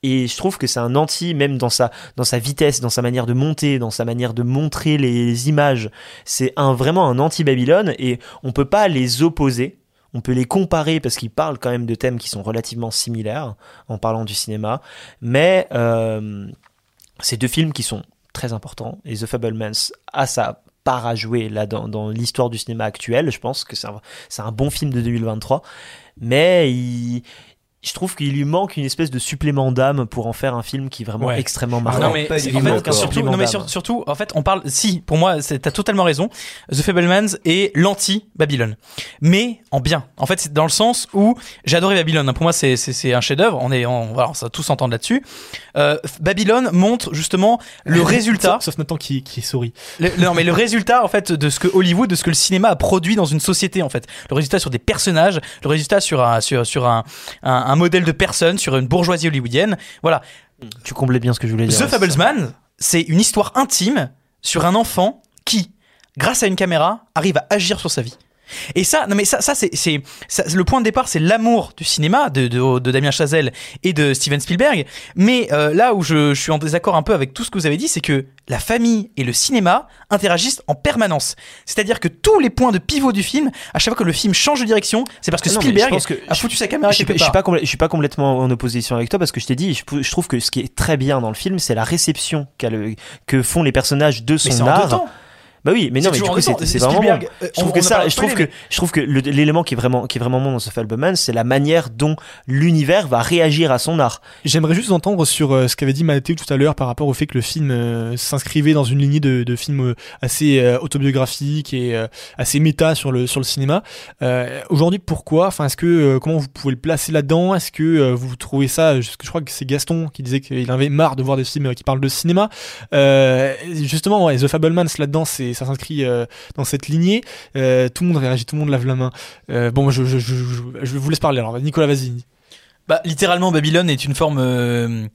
Et je trouve que c'est un anti, même dans sa, dans sa vitesse, dans sa manière de monter, dans sa manière de montrer les images. C'est un, vraiment un anti-Babylone et on peut pas les opposer. On peut les comparer parce qu'ils parlent quand même de thèmes qui sont relativement similaires en parlant du cinéma. Mais euh, c'est deux films qui sont très importants. Et The Fablemans a sa part à jouer là dans, dans l'histoire du cinéma actuel. Je pense que c'est un, un bon film de 2023. Mais il, je trouve qu'il lui manque une espèce de supplément d'âme pour en faire un film qui est vraiment Ouais. extrêmement Ah marquant. non, mais en fait, surtout, non, mais sur- surtout, en fait, on parle. Si, pour moi, t'as totalement raison. The Fablemans est l'anti-Babylone, mais en bien. En fait, c'est dans le sens où j'ai adoré Babylone. hein. Pour moi, c'est un chef-d'œuvre. On est, on, voilà, on va tous s'entendre là-dessus. Euh, Babylone montre justement le résultat. Sauf Nathan qui, qui sourit. Le- non, mais le résultat, en fait, de ce que Hollywood, de ce que le cinéma a produit dans une société, en fait. Le résultat sur des personnages, le résultat sur un, sur, sur un, un, un modèle de personne, sur une bourgeoisie hollywoodienne. Voilà. Tu complètes bien ce que je voulais dire. The Fablesman, c'est une histoire intime sur un enfant qui, grâce à une caméra, arrive à agir sur sa vie. Et ça, non mais ça, ça c'est, le point de départ, c'est l'amour du cinéma de, de, de Damien Chazelle et de Steven Spielberg. Mais euh, là où je, je suis en désaccord un peu avec tout ce que vous avez dit, c'est que la famille et le cinéma interagissent en permanence. C'est-à-dire que tous les points de pivot du film, à chaque fois que le film change de direction, c'est parce que Ah non, mais Spielberg je pense que- a foutu sa caméra je je suis pas complè- je suis pas complètement en opposition avec toi parce que je t'ai dit, je, trouve que ce qui est très bien dans le film, c'est la réception le- que font les personnages de Mais son deux art. Bah oui, mais non, mais du coup, c'est c'est vraiment Je trouve on- que on ça, je trouve que je trouve que l'élément qui est vraiment qui est vraiment bon dans ce Fableman, c'est la manière dont l'univers va réagir à son art. J'aimerais juste entendre sur euh, ce qu'avait dit Mathéo tout à l'heure par rapport au fait que le film euh, s'inscrivait dans une lignée de, de films euh, assez euh, autobiographiques et euh, assez méta sur le sur le cinéma. Euh, Aujourd'hui, pourquoi? Enfin, est-ce que euh, comment vous pouvez le placer là-dedans? Est-ce que euh, vous trouvez ça Je je crois que c'est Gaston qui disait qu'il avait marre de voir des films euh, qui parlent de cinéma. Euh, justement, ouais, The Fablemans là-dedans, c'est ça s'inscrit euh, dans cette lignée. Euh, tout le monde réagit, tout le monde lave la main. Euh, bon, je, je, vous laisse parler. Alors, Nicolas, vas-y. Bah, littéralement, Babylone est une forme,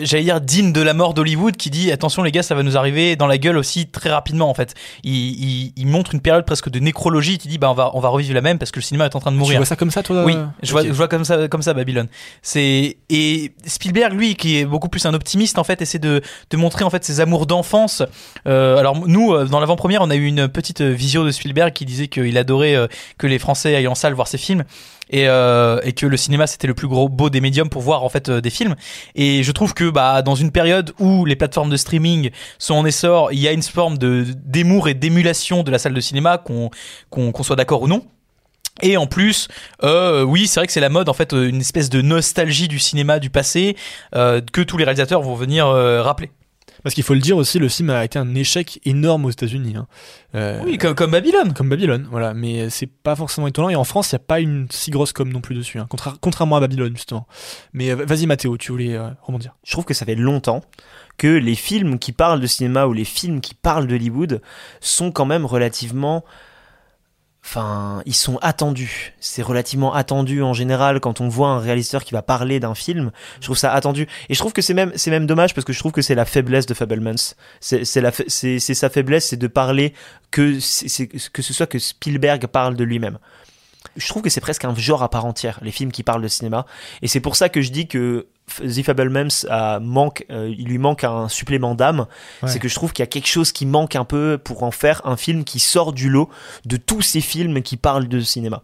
j'allais dire, digne de la mort d'Hollywood qui dit attention les gars, ça va nous arriver dans la gueule aussi très rapidement en fait. Il, il, il montre une période presque de nécrologie. Il dit bah on va on va revivre la même parce que le cinéma est en train de Tu mourir. vois ça comme ça, toi Oui, je vois, je vois comme ça, comme ça Babylone. C'est et Spielberg, lui, qui est beaucoup plus un optimiste en fait, essaie de, de montrer en fait ses amours d'enfance. Euh, alors nous, euh, dans l'avant-première, on a eu une petite euh, visio de Spielberg qui disait qu'il adorait euh, que les Français aillent en salle voir ses films. Et, euh, et que le cinéma c'était le plus gros beau des médiums pour voir en fait euh, des films et je trouve que bah dans une période où les plateformes de streaming sont en essor il y a une forme de d'émour et d'émulation de la salle de cinéma qu'on soit d'accord ou non et en plus, euh, oui, c'est vrai que c'est la mode, en fait, une espèce de nostalgie du cinéma du passé que tous les réalisateurs vont venir rappeler. Parce qu'il faut le dire aussi, le film a été un échec énorme aux États-Unis. hein. Euh, Oui, comme, comme Babylone. Comme Babylone, voilà. Mais c'est pas forcément étonnant. Et en France, il n'y a pas une si grosse com non plus dessus, hein, contra- contrairement à Babylone, justement. Mais euh, vas-y, Mathéo, tu voulais euh, rebondir. Je trouve que ça fait longtemps que les films qui parlent de cinéma ou les films qui parlent d'Hollywood sont quand même relativement. Enfin, ils sont attendus. C'est relativement attendu en général quand on voit un réalisateur qui va parler d'un film. Je trouve ça attendu. Et je trouve que c'est même, c'est même dommage parce que je trouve que c'est la faiblesse de Fablemans. C'est, c'est sa faiblesse, c'est de parler que, que ce soit que Spielberg parle de lui-même. Je trouve que c'est presque un genre à part entière, les films qui parlent de cinéma. Et c'est pour ça que je dis que The Fablemans a manque, euh, il lui manque un supplément d'âme. Ouais. C'est que je trouve qu'il y a quelque chose qui manque un peu pour en faire un film qui sort du lot de tous ces films qui parlent de cinéma.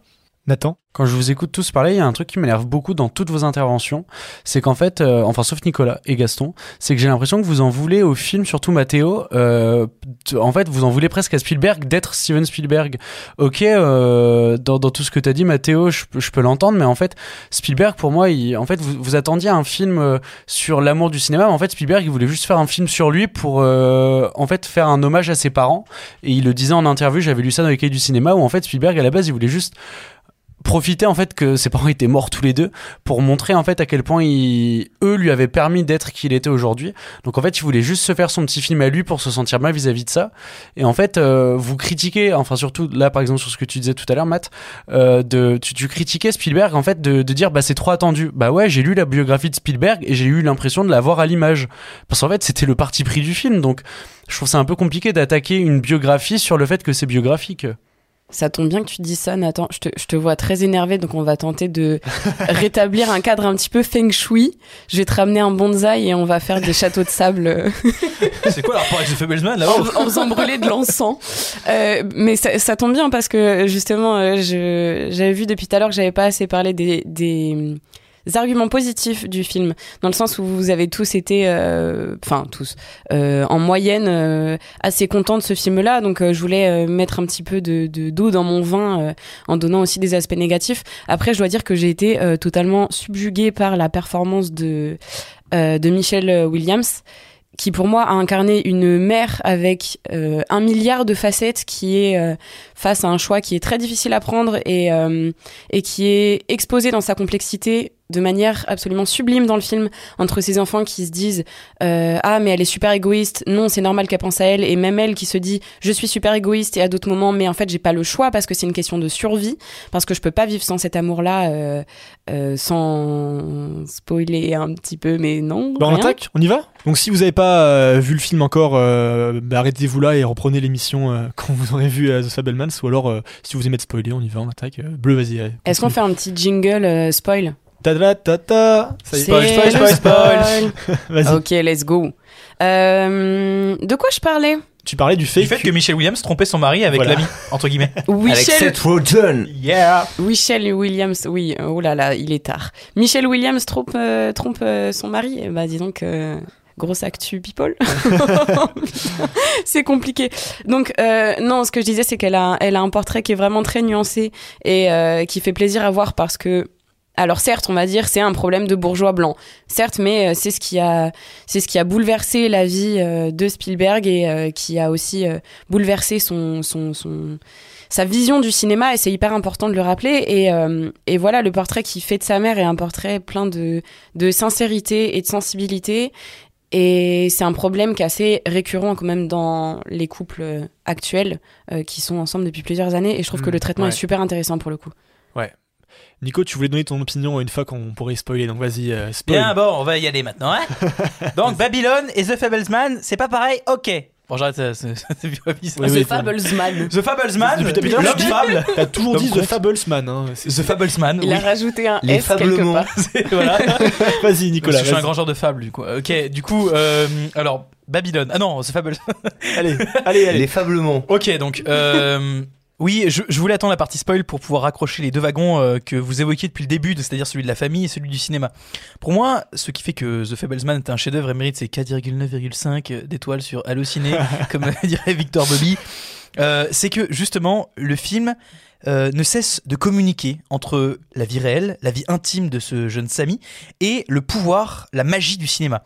Nathan Quand je vous écoute tous parler, il y a un truc qui m'énerve beaucoup dans toutes vos interventions. C'est qu'en fait, euh, enfin sauf Nicolas et Gaston, c'est que j'ai l'impression que vous en voulez au film, surtout Mathéo. euh, en fait, vous en voulez presque à Spielberg d'être Steven Spielberg. Ok, euh, dans, tout ce que tu as dit, Mathéo, je, peux- l'entendre, mais en fait, Spielberg, pour moi, il, en fait, vous, vous attendiez un film euh, sur l'amour du cinéma. Mais en fait, Spielberg, il voulait juste faire un film sur lui pour, euh, en fait, faire un hommage à ses parents. Et il le disait en interview, j'avais lu ça dans les cahiers du cinéma, où en fait, Spielberg, à la base, il voulait juste profiter en fait que ses parents étaient morts tous les deux pour montrer en fait à quel point ils, eux lui avaient permis d'être qui il était aujourd'hui. Donc en fait, il voulait juste se faire son petit film à lui pour se sentir bien vis-à-vis de ça. Et en fait, euh, vous critiquez, enfin surtout là par exemple sur ce que tu disais tout à l'heure, Matt, euh, de tu, tu critiquais Spielberg en fait de, de dire bah c'est trop attendu. Bah ouais, j'ai lu la biographie de Spielberg et j'ai eu l'impression de la voir à l'image parce qu'en fait c'était le parti pris du film. Donc je trouve ça un peu compliqué d'attaquer une biographie sur le fait que c'est biographique. Ça tombe bien que tu dis ça, Nathan. Je te, je te vois très énervé, donc on va tenter de rétablir un cadre un petit peu feng shui. Je vais te ramener un bonsaï et on va faire des châteaux de sable C'est quoi le rapport avec The Fablesman là-haut en faisant brûler de l'encens. Euh, mais ça, ça tombe bien parce que justement, euh, j'avais vu depuis tout à l'heure que j'avais pas assez parlé des, des arguments positifs du film, dans le sens où vous avez tous été, euh, enfin tous, euh, en moyenne euh, assez contents de ce film-là. Donc euh, je voulais euh, mettre un petit peu de, de d'eau dans mon vin en donnant aussi des aspects négatifs. Après, je dois dire que j'ai été totalement subjuguée par la performance de de Michelle Williams qui pour moi a incarné une mère avec euh, un milliard de facettes qui est euh, face à un choix qui est très difficile à prendre et, euh, et qui est exposé dans sa complexité de manière absolument sublime dans le film entre ces enfants qui se disent euh, ah mais elle est super égoïste. Non c'est normal qu'elle pense à elle. Et même elle qui se dit je suis super égoïste. Et à d'autres moments mais en fait j'ai pas le choix parce que c'est une question de survie. Parce que je peux pas vivre sans cet amour là euh, euh, sans spoiler un petit peu mais non Bah on attaque, on y va? Donc si vous n'avez pas vu le film encore, bah, arrêtez-vous là et reprenez l'émission quand vous aurez vu The Fablemans, ou alors si vous aimez de spoiler, on y va, on attaque. Bleu, vas-y. Est-ce qu'on fait un petit jingle spoil? Ta ta ta ta Ça y est. C'est le spoil. Vas-y. Ok, let's go. Euh, de quoi je parlais? Tu parlais du fait, Du fait que Michelle Williams trompait son mari avec Voilà. l'ami, entre guillemets. Michel... Rogen. Yeah. Michelle Williams, oui, oh là là, il est tard. Michelle Williams trompe, euh, trompe euh, son mari, Eh bah dis donc, euh, grosse actu people. c'est compliqué. Donc euh, non, ce que je disais, c'est qu'elle a, elle a un portrait qui est vraiment très nuancé et euh, qui fait plaisir à voir parce que alors certes, on va dire c'est un problème de bourgeois blanc. Certes, mais euh, c'est ce qui a c'est ce qui a bouleversé la vie euh, de Spielberg et euh, qui a aussi bouleversé son son son sa vision du cinéma et c'est hyper important de le rappeler et et voilà le portrait qu'il fait de sa mère est un portrait plein de de sincérité et de sensibilité et c'est un problème qui est assez récurrent quand même dans les couples actuels euh, qui sont ensemble depuis plusieurs années et je trouve que Mmh, le traitement ouais. est super intéressant pour le coup. Nico, tu voulais donner ton opinion une fois qu'on pourrait spoiler, donc vas-y, euh, spoil. Bien, bon, on va y aller maintenant. Hein Donc, Babylone et The Fablesman, c'est pas pareil Ok. Bon, j'arrête, c'est- The Fablesman. The Fablesman, Depuis tout fable. T'as toujours dit The. Fablesman. Hein. c'est- The Fablesman, Il oui. a rajouté un Les S quelque part. voilà. Vas-y, Nicolas. Parce que je suis un grand genre de fable, du coup. Ok, du coup, euh, alors, Babylone. Ah non, The Fable. Allez, allez, allez. Les Fablements. ok, donc, euh, oui, je, je voulais attendre la partie spoil pour pouvoir raccrocher les deux wagons euh, que vous évoquiez depuis le début, c'est-à-dire celui de la famille et celui du cinéma. Pour moi, ce qui fait que The Fablesman est un chef-d'œuvre et mérite ses 4,9,5 d'étoiles sur Allociné, comme dirait Victor Bobby, Euh, c'est que justement, le film euh, ne cesse de communiquer entre la vie réelle, la vie intime de ce jeune Samy et le pouvoir, la magie du cinéma.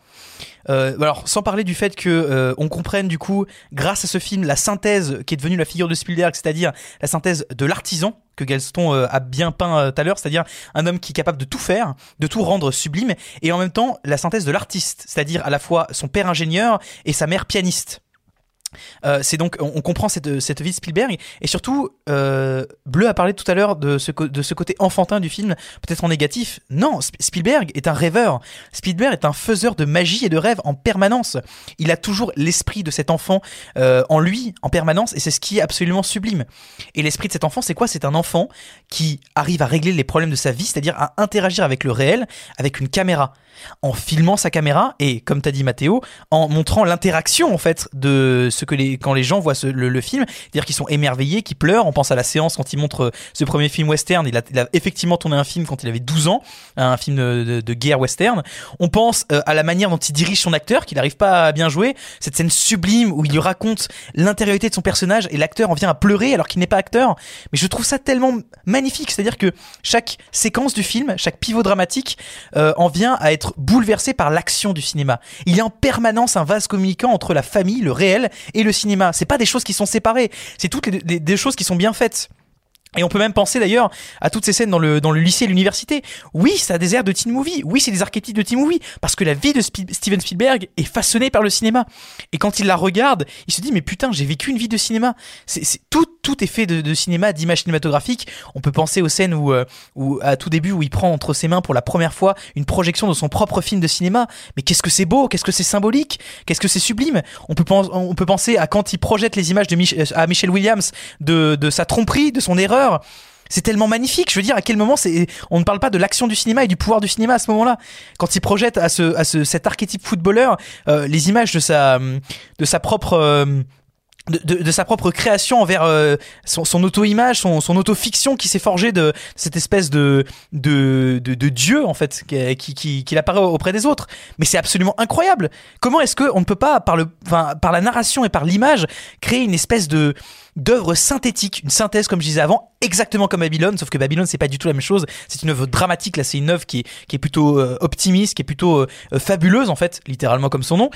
Euh, alors, sans parler du fait que euh, on comprenne du coup, grâce à ce film, la synthèse qui est devenue la figure de Spielberg, c'est-à-dire la synthèse de l'artisan que Gaston euh, a bien peint euh, tout à l'heure, c'est-à-dire un homme qui est capable de tout faire, de tout rendre sublime, et en même temps la synthèse de l'artiste, c'est-à-dire à la fois son père ingénieur et sa mère pianiste. Euh, c'est donc on, comprend cette, cette vie de Spielberg et surtout euh, Bleu a parlé tout à l'heure de ce, de ce côté enfantin du film peut-être en négatif. Non Sp- Spielberg est un rêveur. Spielberg est un faiseur de magie et de rêves en permanence. Il a toujours l'esprit de cet enfant euh, en lui en permanence et c'est ce qui est absolument sublime. Et l'esprit de cet enfant c'est quoi? C'est un enfant qui arrive à régler les problèmes de sa vie c'est-à-dire à interagir avec le réel avec une caméra. En filmant sa caméra et comme t'as dit Mathéo en montrant l'interaction en fait de ce que les quand les gens voient le, film c'est-à-dire qu'ils sont émerveillés qu'ils pleurent. On pense à la séance quand il montre euh, ce premier film western. Il a, effectivement tourné un film quand il avait 12 ans un film de, guerre western. On pense euh, à la manière dont il dirige son acteur qu'il n'arrive pas à bien jouer. Cette scène sublime où il raconte l'intériorité de son personnage et l'acteur en vient à pleurer alors qu'il n'est pas acteur. Mais je trouve ça tellement magnifique. C'est-à-dire que chaque séquence du film chaque pivot dramatique euh, en vient à être bouleversé par l'action du cinéma. Il y a en permanence un vase communicant entre la famille, le réel et le cinéma. C'est pas des choses qui sont séparées, c'est toutes les- des choses qui sont bien faites. Et on peut même penser d'ailleurs à toutes ces scènes dans le, dans le lycée et l'université. Oui, ça a des airs de teen movie. Oui, c'est des archétypes de teen movie. Parce que la vie de Steven Spielberg est façonnée par le cinéma. Et quand il la regarde, il se dit, mais putain, j'ai vécu une vie de cinéma. C'est- tout, tout est fait de, cinéma, d'images cinématographiques. On peut penser aux scènes où, euh, où, à tout début, où il prend entre ses mains pour la première fois une projection de son propre film de cinéma. Mais qu'est-ce que c'est beau, qu'est-ce que c'est symbolique, qu'est-ce que c'est sublime. On peut, on peut penser à quand il projette les images de Mich- euh, à Michel Williams de, de sa tromperie, de son erreur. C'est tellement magnifique. Je veux dire, à quel moment c'est, on ne parle pas de l'action du cinéma et du pouvoir du cinéma à ce moment-là. Quand il projette à ce, à ce, cet archétype footballeur, euh, les images de sa, de sa propre, euh, de, sa propre création envers euh, son, auto-image, son, auto-fiction qui s'est forgée de cette espèce de, de, de, dieu en fait qui, qui, qui, qui apparaît auprès des autres. Mais c'est absolument incroyable. Comment est-ce que on ne peut pas par le, par la narration et par l'image créer une espèce de d'œuvre synthétique, une synthèse comme je disais avant, exactement comme Babylone, sauf que Babylone c'est pas du tout la même chose. C'est une œuvre dramatique. Là, c'est une œuvre qui est, qui est plutôt euh, optimiste, qui est plutôt euh, euh, fabuleuse en fait, littéralement comme son nom.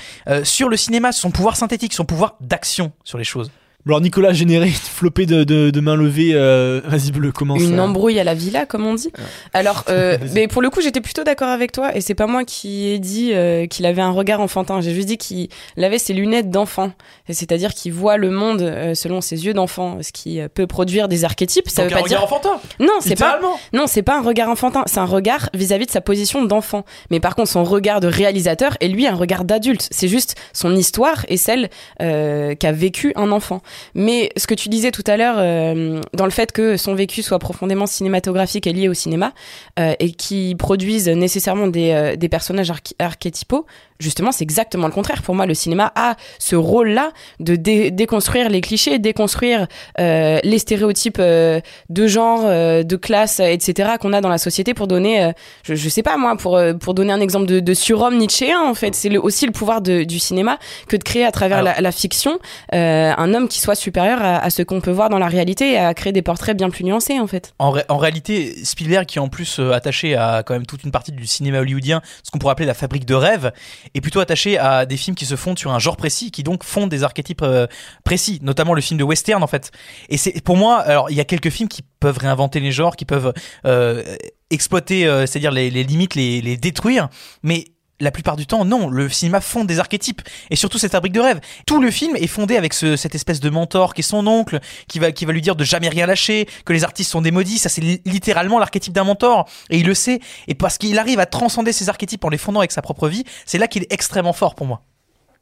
Sur le cinéma, son pouvoir synthétique, son pouvoir d'action sur les choses. Alors Nicolas généré une flopée de, de, de mains levées. euh, Vas-y bleu, commence. Une à- embrouille à la villa, comme on dit. Alors, euh, mais pour le coup, j'étais plutôt d'accord avec toi, et c'est pas moi qui ai dit euh, qu'il avait un regard enfantin. J'ai juste dit qu'il avait ses lunettes d'enfant, c'est-à-dire qu'il voit le monde euh, selon ses yeux d'enfant, ce qui euh, peut produire des archétypes. Ça Donc veut un pas dire regard enfantin. non, c'est pas non, c'est pas un regard enfantin, c'est un regard vis-à-vis de sa position d'enfant. Mais par contre, son regard de réalisateur est lui un regard d'adulte. C'est juste son histoire et celle euh, qu'a vécu un enfant. Mais ce que tu disais tout à l'heure, euh, dans le fait que son vécu soit profondément cinématographique et lié au cinéma, euh, et qui produise nécessairement des, euh, personnages arch- archétypaux, justement, c'est exactement le contraire. Pour moi, le cinéma a ce rôle-là de dé- déconstruire les clichés, déconstruire euh, les stéréotypes euh, de genre, euh, de classe, etc. qu'on a dans la société pour donner, je, je sais pas moi, pour pour donner un exemple de, de surhomme nietzschéen en fait. C'est aussi le pouvoir de- du cinéma que de créer à travers la, la fiction un homme qui soit supérieur à, à ce qu'on peut voir dans la réalité et à créer des portraits bien plus nuancés en fait. En, ré- en réalité, Spielberg, qui est en plus attaché à quand même toute une partie du cinéma hollywoodien, ce qu'on pourrait appeler la fabrique de rêves, est plutôt attaché à des films qui se fondent sur un genre précis, qui donc fondent des archétypes euh, précis, notamment le film de western en fait. Et c'est pour moi, alors il y a quelques films qui peuvent réinventer les genres, qui peuvent euh, exploiter, euh, c'est-à-dire les, les limites, les, les détruire, mais la plupart du temps, non. Le cinéma fonde des archétypes et surtout cette fabrique de rêves. Tout le film est fondé avec ce- cette espèce de mentor qui est son oncle, qui va, qui va lui dire de jamais rien lâcher, que les artistes sont des maudits. Ça, c'est li- littéralement l'archétype d'un mentor et il le sait. Et parce qu'il arrive à transcender ces archétypes en les fondant avec sa propre vie, c'est là qu'il est extrêmement fort pour moi.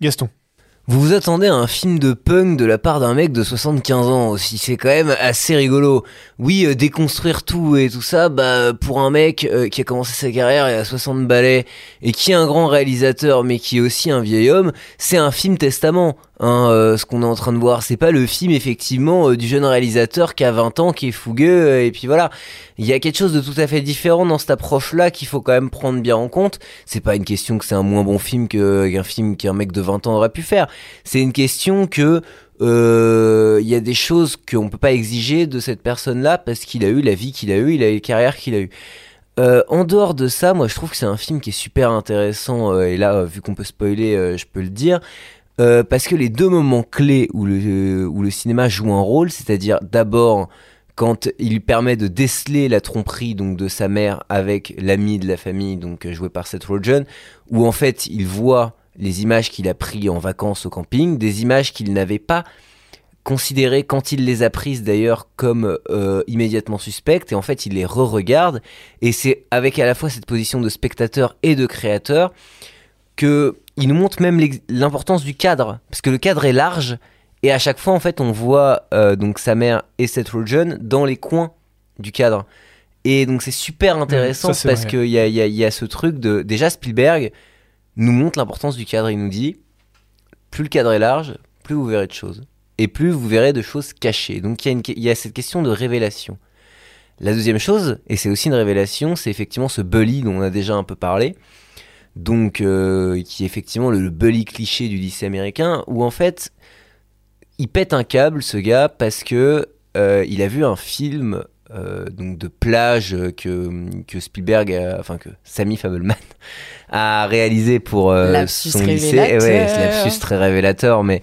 Gaston. Vous vous attendez à un film de punk de la part d'un mec de 75 ans aussi, c'est quand même assez rigolo. Oui, euh, déconstruire tout et tout ça, bah pour un mec euh, qui a commencé sa carrière à 60 balais et qui est un grand réalisateur mais qui est aussi un vieil homme, c'est un film testament. Hein, euh, ce qu'on est en train de voir, c'est pas le film effectivement euh, du jeune réalisateur qui a 20 ans, qui est fougueux euh, et puis voilà. Il y a quelque chose de tout à fait différent dans cette approche-là qu'il faut quand même prendre bien en compte. C'est pas une question que c'est un moins bon film qu'un film qu'un mec de 20 ans aurait pu faire. C'est une question que euh, il y a des choses qu'on peut pas exiger de cette personne-là parce qu'il a eu la vie qu'il a eu, il a eu la carrière qu'il a eu. Euh, en dehors de ça, moi je trouve que c'est un film qui est super intéressant euh, et là, euh, vu qu'on peut spoiler, euh, je peux le dire. Euh, parce que les deux moments clés où le, où le cinéma joue un rôle, c'est-à-dire d'abord quand il permet de déceler la tromperie donc de sa mère avec l'ami de la famille donc euh, joué par Seth Rogen, où en fait il voit les images qu'il a pris en vacances au camping, des images qu'il n'avait pas considérées quand il les a prises d'ailleurs comme euh, immédiatement suspectes et en fait il les re-regarde. Et c'est avec à la fois cette position de spectateur et de créateur que il nous montre même l'importance du cadre. Parce que le cadre est large et à chaque fois en fait on voit euh, donc sa mère et Seth Rogen dans les coins du cadre. Et donc c'est super intéressant ça, parce qu'il y a, y, a, y a ce truc de déjà Spielberg nous montre l'importance du cadre. Il nous dit plus le cadre est large plus vous verrez de choses. Et plus vous verrez de choses cachées. Donc il y y a cette question de révélation. La deuxième chose, et c'est aussi une révélation, c'est effectivement ce bully dont on a déjà un peu parlé, donc euh, qui est effectivement le, le bully cliché du lycée américain, où en fait, il pète un câble, ce gars, parce que euh, il a vu un film euh, donc de plage que, que Spielberg, a- enfin que Sammy Fableman a réalisé pour son lycée. Et ouais, lapsus très révélateur, mais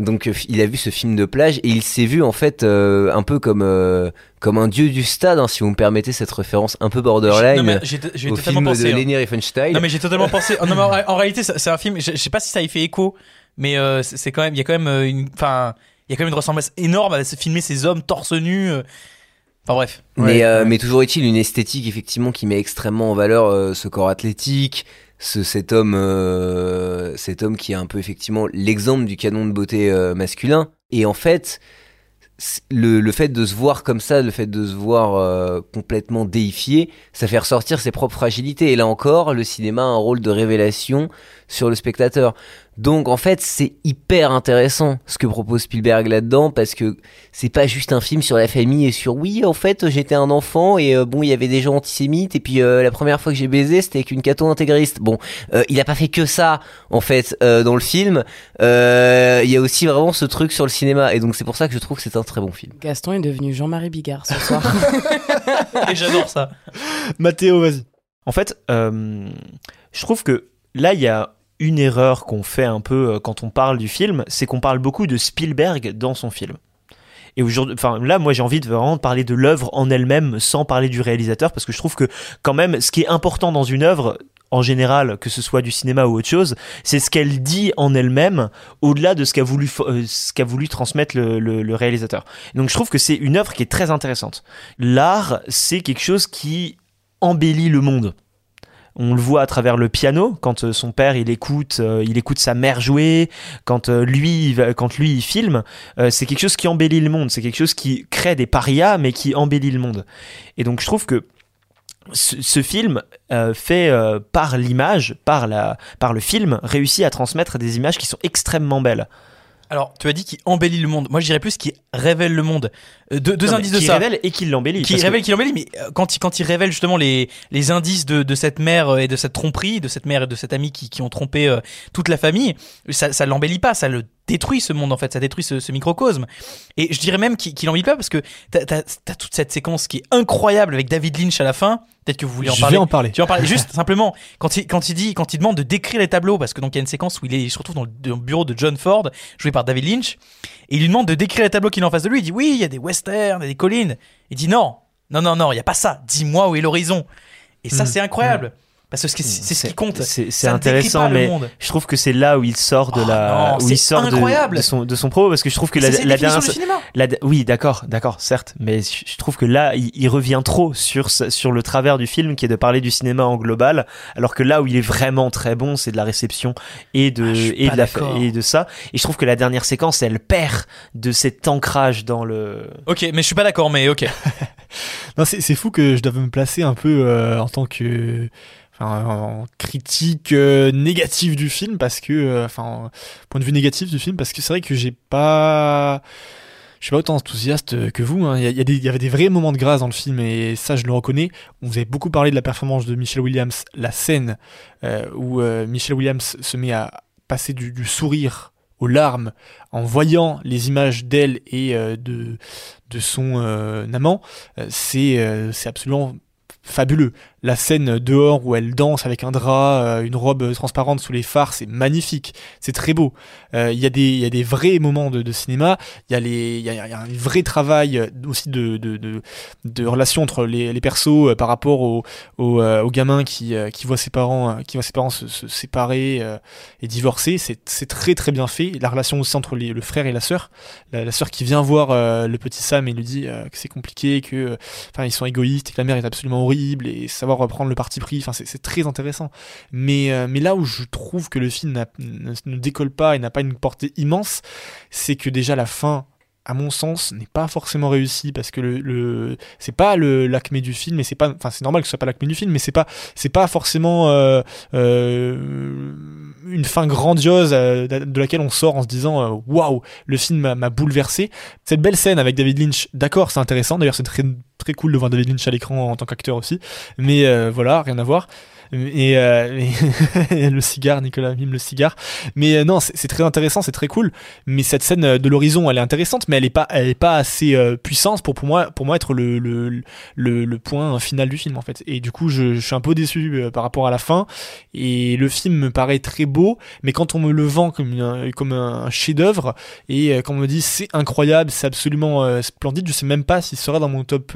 donc euh, il a vu ce film de plage et il s'est vu en fait euh, un peu comme euh, comme un dieu du stade, hein, si vous me permettez cette référence un peu borderline Non, mais j'ai- j'ai au totalement film pensé, de hein. Leni Riefenstahl. Non mais j'ai totalement pensé. oh, non, mais en, en réalité, c'est un film. Je, je sais pas si ça y fait écho, mais euh, c'est c'est quand même. Il y a quand même euh, une. Enfin, il y a quand même une ressemblance énorme à se filmer ces hommes torse nu. euh. Enfin bref. Mais, euh, mais toujours est-il une esthétique effectivement qui met extrêmement en valeur euh, ce corps athlétique, ce, cet homme, euh, cet homme qui est un peu effectivement l'exemple du canon de beauté euh, masculin. Et en fait, le, le fait de se voir comme ça, le fait de se voir euh, complètement déifié, ça fait ressortir ses propres fragilités. Et là encore, le cinéma a un rôle de révélation sur le spectateur. Donc en fait, c'est hyper intéressant ce que propose Spielberg là-dedans parce que c'est pas juste un film sur la famille et sur oui, en fait, j'étais un enfant et euh, bon, il y avait des gens antisémites et puis euh, la première fois que j'ai baisé, c'était avec une cato intégriste. Bon, euh, il a pas fait que ça en fait euh, dans le film. Euh, Il y a aussi vraiment ce truc sur le cinéma et donc c'est pour ça que je trouve que c'est un très bon film. Gaston est devenu Jean-Marie Bigard ce soir. Et j'adore ça. Mathéo, vas-y. En fait, euh, je trouve que là, il y a une erreur qu'on fait un peu euh, quand on parle du film, c'est qu'on parle beaucoup de Spielberg dans son film. Et aujourd'hui, enfin là, moi, j'ai envie de vraiment parler de l'œuvre en elle-même, sans parler du réalisateur, parce que je trouve que quand même, ce qui est important dans une œuvre, en général, que ce soit du cinéma ou autre chose, c'est ce qu'elle dit en elle-même, au-delà de ce qu'a voulu, euh, ce qu'a voulu transmettre le- le réalisateur. Donc, je trouve que c'est une œuvre qui est très intéressante. L'art, c'est quelque chose qui embellit le monde. On le voit à travers le piano quand euh, son père il écoute euh, il écoute sa mère jouer quand euh, lui quand lui il filme c'est quelque chose qui embellit le monde c'est quelque chose qui crée des parias mais qui embellit le monde et donc je trouve que ce, film fait par l'image par la par le film réussit à transmettre des images qui sont extrêmement belles Alors, tu as dit qu'il embellit le monde. Moi, je dirais plus qu'il révèle le monde. Euh, deux deux Non, mais indices de qui ça. révèle et qui l'embellit Qui parce que- révèle, qui l'embellit, mais euh, quand il, quand il révèle justement les, les indices de, de cette mère euh, et de cette tromperie, de cette mère et de cet ami qui, qui ont trompé euh, toute la famille, ça, ça l'embellit pas, ça le détruit ce monde en fait, ça détruit ce, ce microcosme. Et je dirais même qu'il qu'il l'embellit pas parce que t'as as, toute cette séquence qui est incroyable avec David Lynch à la fin. Peut-être que vous voulez en Je parler. vais en parler. Tu vas en parler juste simplement quand il, quand il dit, quand il demande de décrire les tableaux, parce que donc il y a une séquence où il, est, il se retrouve dans le, dans le bureau de John Ford, joué par David Lynch, et il lui demande de décrire les tableaux qu'il a en face de lui. Il dit oui, il y a des westerns, il y a des collines. Il dit non, non, non, non, il y a pas ça. Dis-moi où est l'horizon. Et ça, Mm. c'est incroyable. Parce que c'est c'est ce qui compte. C'est intéressant, mais je trouve que c'est là où il sort de la, non, où il sort de, son de son propos, parce que je trouve que la, la dernière, la- oui, d'accord, d'accord, certes, mais je je trouve que là, il, il revient trop sur sur le travers du film, qui est de parler du cinéma en global, alors que là où il est vraiment très bon, c'est de la réception et de Ah, et de la et de ça. Et je trouve que la dernière séquence, elle perd de cet ancrage dans le. Ok, mais je suis pas d'accord, mais ok. Non, c'est c'est fou que je doive me placer un peu euh, en tant que en critique euh, négative du film parce que euh, enfin point de vue négatif du film parce que c'est vrai que j'ai pas je suis pas autant enthousiaste que vous. hein. Il y, avait des vrais moments de grâce dans le film et ça je le reconnais. On vous avait beaucoup parlé de la performance de Michelle Williams, la scène euh, où Michelle Williams se met à passer du, sourire aux larmes en voyant les images d'elle et de, de son amant, c'est absolument fabuleux. La scène dehors où elle danse avec un drap, euh, une robe transparente sous les phares, c'est magnifique, c'est très beau. Euh, Il y, des- il y a des vrais moments de, cinéma, il y, a y, y a un vrai travail euh, aussi de, de, de, relation entre les, persos euh, par rapport au, au, euh, gamin qui, euh, qui voit ses parents, euh, qui voit ses parents se, séparer euh, et divorcer. C'est très très bien fait. La relation aussi entre le frère et la sœur, la, sœur qui vient voir euh, le petit Sam et lui dit euh, que c'est compliqué, que euh, enfin ils sont égoïstes et que la mère est absolument horrible et savoir reprendre le parti pris. Enfin c'est très intéressant. Mais euh, mais là où je trouve que le film ne décolle pas et n'a pas une portée immense, c'est que déjà la fin à mon sens, n'est pas forcément réussi parce que le, le c'est pas le l'acmé du film, et c'est pas, enfin c'est normal que ce soit pas l'acmé du film, mais c'est pas c'est pas forcément euh, euh, une fin grandiose euh, de laquelle on sort en se disant euh, waouh le film m'a- bouleversé. Cette belle scène avec David Lynch, d'accord, c'est intéressant. D'ailleurs, c'est très très cool de voir David Lynch à l'écran en tant qu'acteur aussi, mais voilà, rien à voir. Et, euh, le cigare, Nicolas mime le cigare. Mais euh, non, c'est très intéressant, c'est très cool. Mais cette scène euh, de l'horizon, elle est intéressante, mais elle est pas, elle est pas assez euh, puissante pour, pour moi, pour moi être le, le, le, le point final du film en fait. Et du coup, je, suis un peu déçu par rapport à la fin. Et le film me paraît très beau, mais quand on me le vend comme un, comme un chef-d'œuvre et euh, qu'on me dit c'est incroyable, c'est absolument splendide, je sais même pas s'il sera dans mon top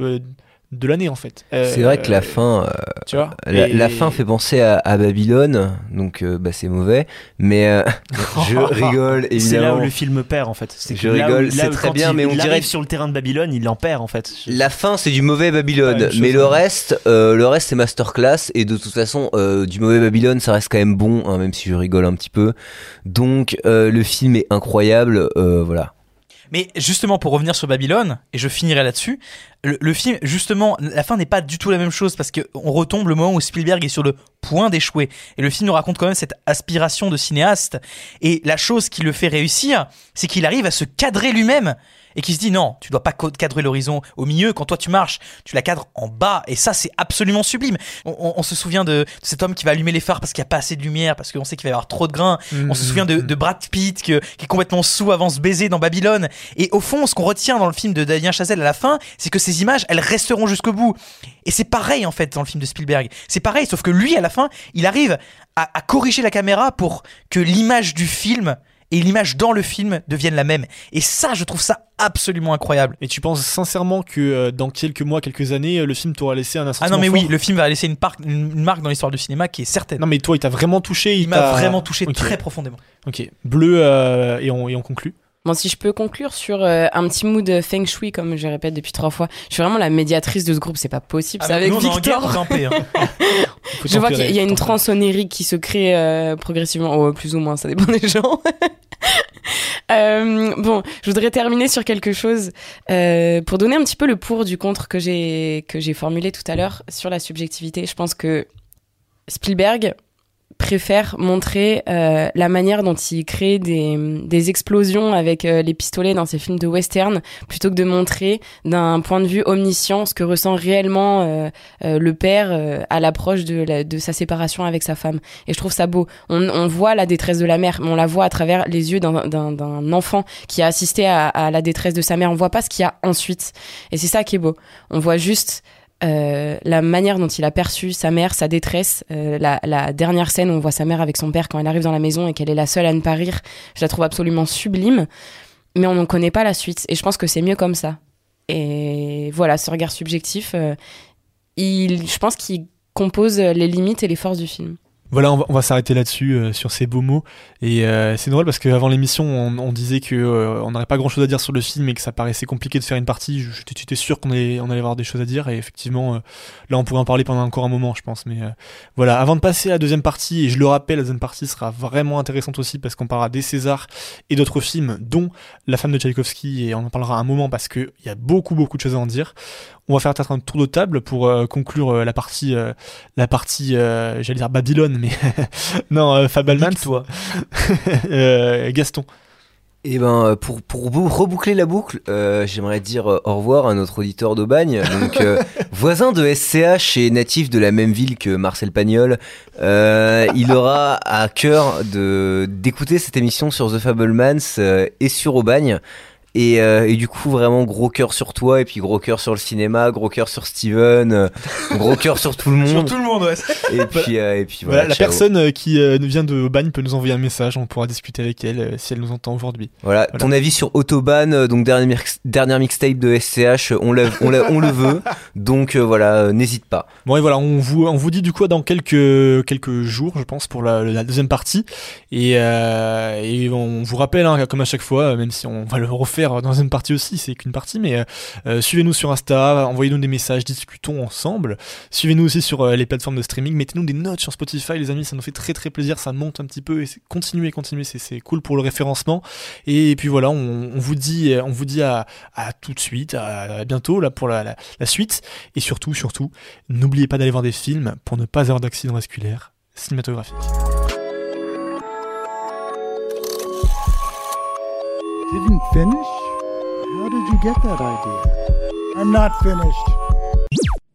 de l'année en fait. Euh, C'est vrai que la fin, euh, tu vois, la, et- la fin fait penser à, à Babylone, donc euh, bah, c'est mauvais. Mais euh, je rigole évidemment. C'est là où le film perd en fait. C'est Je rigole, c'est très bien, il- mais on il dirait arrive sur le terrain de Babylone, il en perd en fait. La fin, c'est du mauvais Babylone, mais le reste, euh, le reste c'est masterclass et de toute façon, euh, du mauvais Babylone, ça reste quand même bon, hein, même si je rigole un petit peu. Donc euh, le film est incroyable, euh, voilà. Mais justement, pour revenir sur Babylone, et je finirai là-dessus, le, film, justement, la fin n'est pas du tout la même chose parce qu'on retombe le moment où Spielberg est sur le point d'échouer. Et le film nous raconte quand même cette aspiration de cinéaste. Et la chose qui le fait réussir, c'est qu'il arrive à se cadrer lui-même et qui se dit non, tu dois pas cadrer l'horizon au milieu. Quand toi tu marches, tu la cadres en bas. Et ça, c'est absolument sublime. On, on- on se souvient de, de cet homme qui va allumer les phares parce qu'il n'y a pas assez de lumière, parce qu'on sait qu'il va y avoir trop de grains. On se souvient de, de Brad Pitt que- qui est complètement sous avant ce baiser dans Babylone. Et au fond, ce qu'on retient dans le film de Damien Chazelle à la fin, c'est que ces images, elles resteront jusqu'au bout. Et c'est pareil en fait dans le film de Spielberg. C'est pareil, sauf que lui, à la fin, il arrive à, à corriger la caméra pour que l'image du film et l'image dans le film deviennent la même. Et ça, je trouve ça absolument incroyable. Et tu penses sincèrement que euh, dans quelques mois, quelques années, euh, le film t'aura laissé un Ah non mais oui, le film va laisser une, marque dans l'histoire du cinéma qui est certaine. Non mais toi, il t'a vraiment touché. Il m'a vraiment touché très profondément. Ok. Bleu euh, et, on, et on conclut. Bon, si je peux conclure sur euh, un petit mood feng shui, comme je répète depuis trois fois, je suis vraiment la médiatrice de ce groupe, c'est pas possible. Ah, c'est mais avec nous, Victor. hein. Je vois qu'il y a une tempérer. transe onérique qui se crée euh, progressivement, oh, plus ou moins, ça dépend des gens. Euh, bon, je voudrais terminer sur quelque chose euh, pour donner un petit peu le pour du contre que j'ai que j'ai formulé tout à l'heure sur la subjectivité. Je pense que Spielberg préfère montrer euh, la manière dont il crée des, des explosions avec euh, les pistolets dans ses films de western plutôt que de montrer d'un point de vue omniscient ce que ressent réellement euh, euh, le père euh, à l'approche de, la- de sa séparation avec sa femme. Et je trouve ça beau. On, on voit la détresse de la mère, mais on la voit à travers les yeux d'un- d'un d'un enfant qui a assisté à, à la détresse de sa mère. On voit pas ce qu'il y a ensuite. Et c'est ça qui est beau. On voit juste euh, la manière dont il a perçu sa mère, sa détresse, euh, la, dernière scène où on voit sa mère avec son père quand elle arrive dans la maison et qu'elle est la seule à ne pas rire, je la trouve absolument sublime, mais on n'en connaît pas la suite. Et je pense que c'est mieux comme ça. Et voilà, ce regard subjectif, euh, je pense qu'il compose les limites et les forces du film. Voilà, on va, va s'arrêter là-dessus euh, sur ces beaux mots. Et euh, c'est drôle parce qu'avant l'émission, on, on disait que euh, n'aurait pas grand-chose à dire sur le film et que ça paraissait compliqué de faire une partie. J'étais sûr qu'on allait, on allait avoir des choses à dire et effectivement, euh, là, on pourrait en parler pendant encore un moment, je pense. Mais euh, voilà, avant de passer à la deuxième partie, et je le rappelle, la deuxième partie sera vraiment intéressante aussi parce qu'on parlera des Césars et d'autres films, dont La femme de Tchaïkovski, et on en parlera un moment parce qu'il y a beaucoup, beaucoup de choses à en dire. On va faire peut-être un tour de table pour euh, conclure la partie, la partie, j'allais dire Babylone, mais non, euh, Fabelman. Nique-toi. Euh, Gaston. Et ben euh, pour, pour bou- reboucler la boucle, euh, j'aimerais dire au revoir à notre auditeur d'Aubagne, donc euh, voisin de SCH et natif de la même ville que Marcel Pagnol. Euh, il aura à cœur de d'écouter cette émission sur The Fablemans euh, et sur Aubagne. Et, euh, et du coup, vraiment gros cœur sur toi, et puis gros cœur sur le cinéma, gros cœur sur Steven, euh, gros cœur sur tout le monde. Sur tout le monde, ouais. Et puis, euh, et puis Voilà, voilà. la ciao. personne euh, qui euh, nous vient de Bagne peut nous envoyer un message, on pourra discuter avec elle euh, si elle nous entend aujourd'hui. Voilà, ton avis sur Autobahn, euh, donc dernière, mix- dernière mixtape de SCH, euh, on, l'a- on, on le veut, donc euh, voilà, euh, n'hésite pas. Bon et voilà, on vous, on vous dit du coup dans quelques, quelques jours, je pense, pour la, la deuxième partie. Et, euh, et on vous rappelle, hein, comme à chaque fois, euh, même si on va le refaire dans une partie aussi, c'est qu'une partie, mais euh, euh, suivez-nous sur Insta, envoyez-nous des messages, discutons ensemble. Suivez-nous aussi sur euh, les plateformes de streaming, mettez-nous des notes sur Spotify, les amis, ça nous fait très très plaisir, ça monte un petit peu et continuez, continuez, c'est, cool pour le référencement. Et, puis voilà, on, vous dit, on vous dit à, à tout de suite, à, bientôt là pour la, la, suite. Et surtout, surtout, n'oubliez pas d'aller voir des films pour ne pas avoir d'accident vasculaire cinématographique. How did you get that idea? I'm not finished.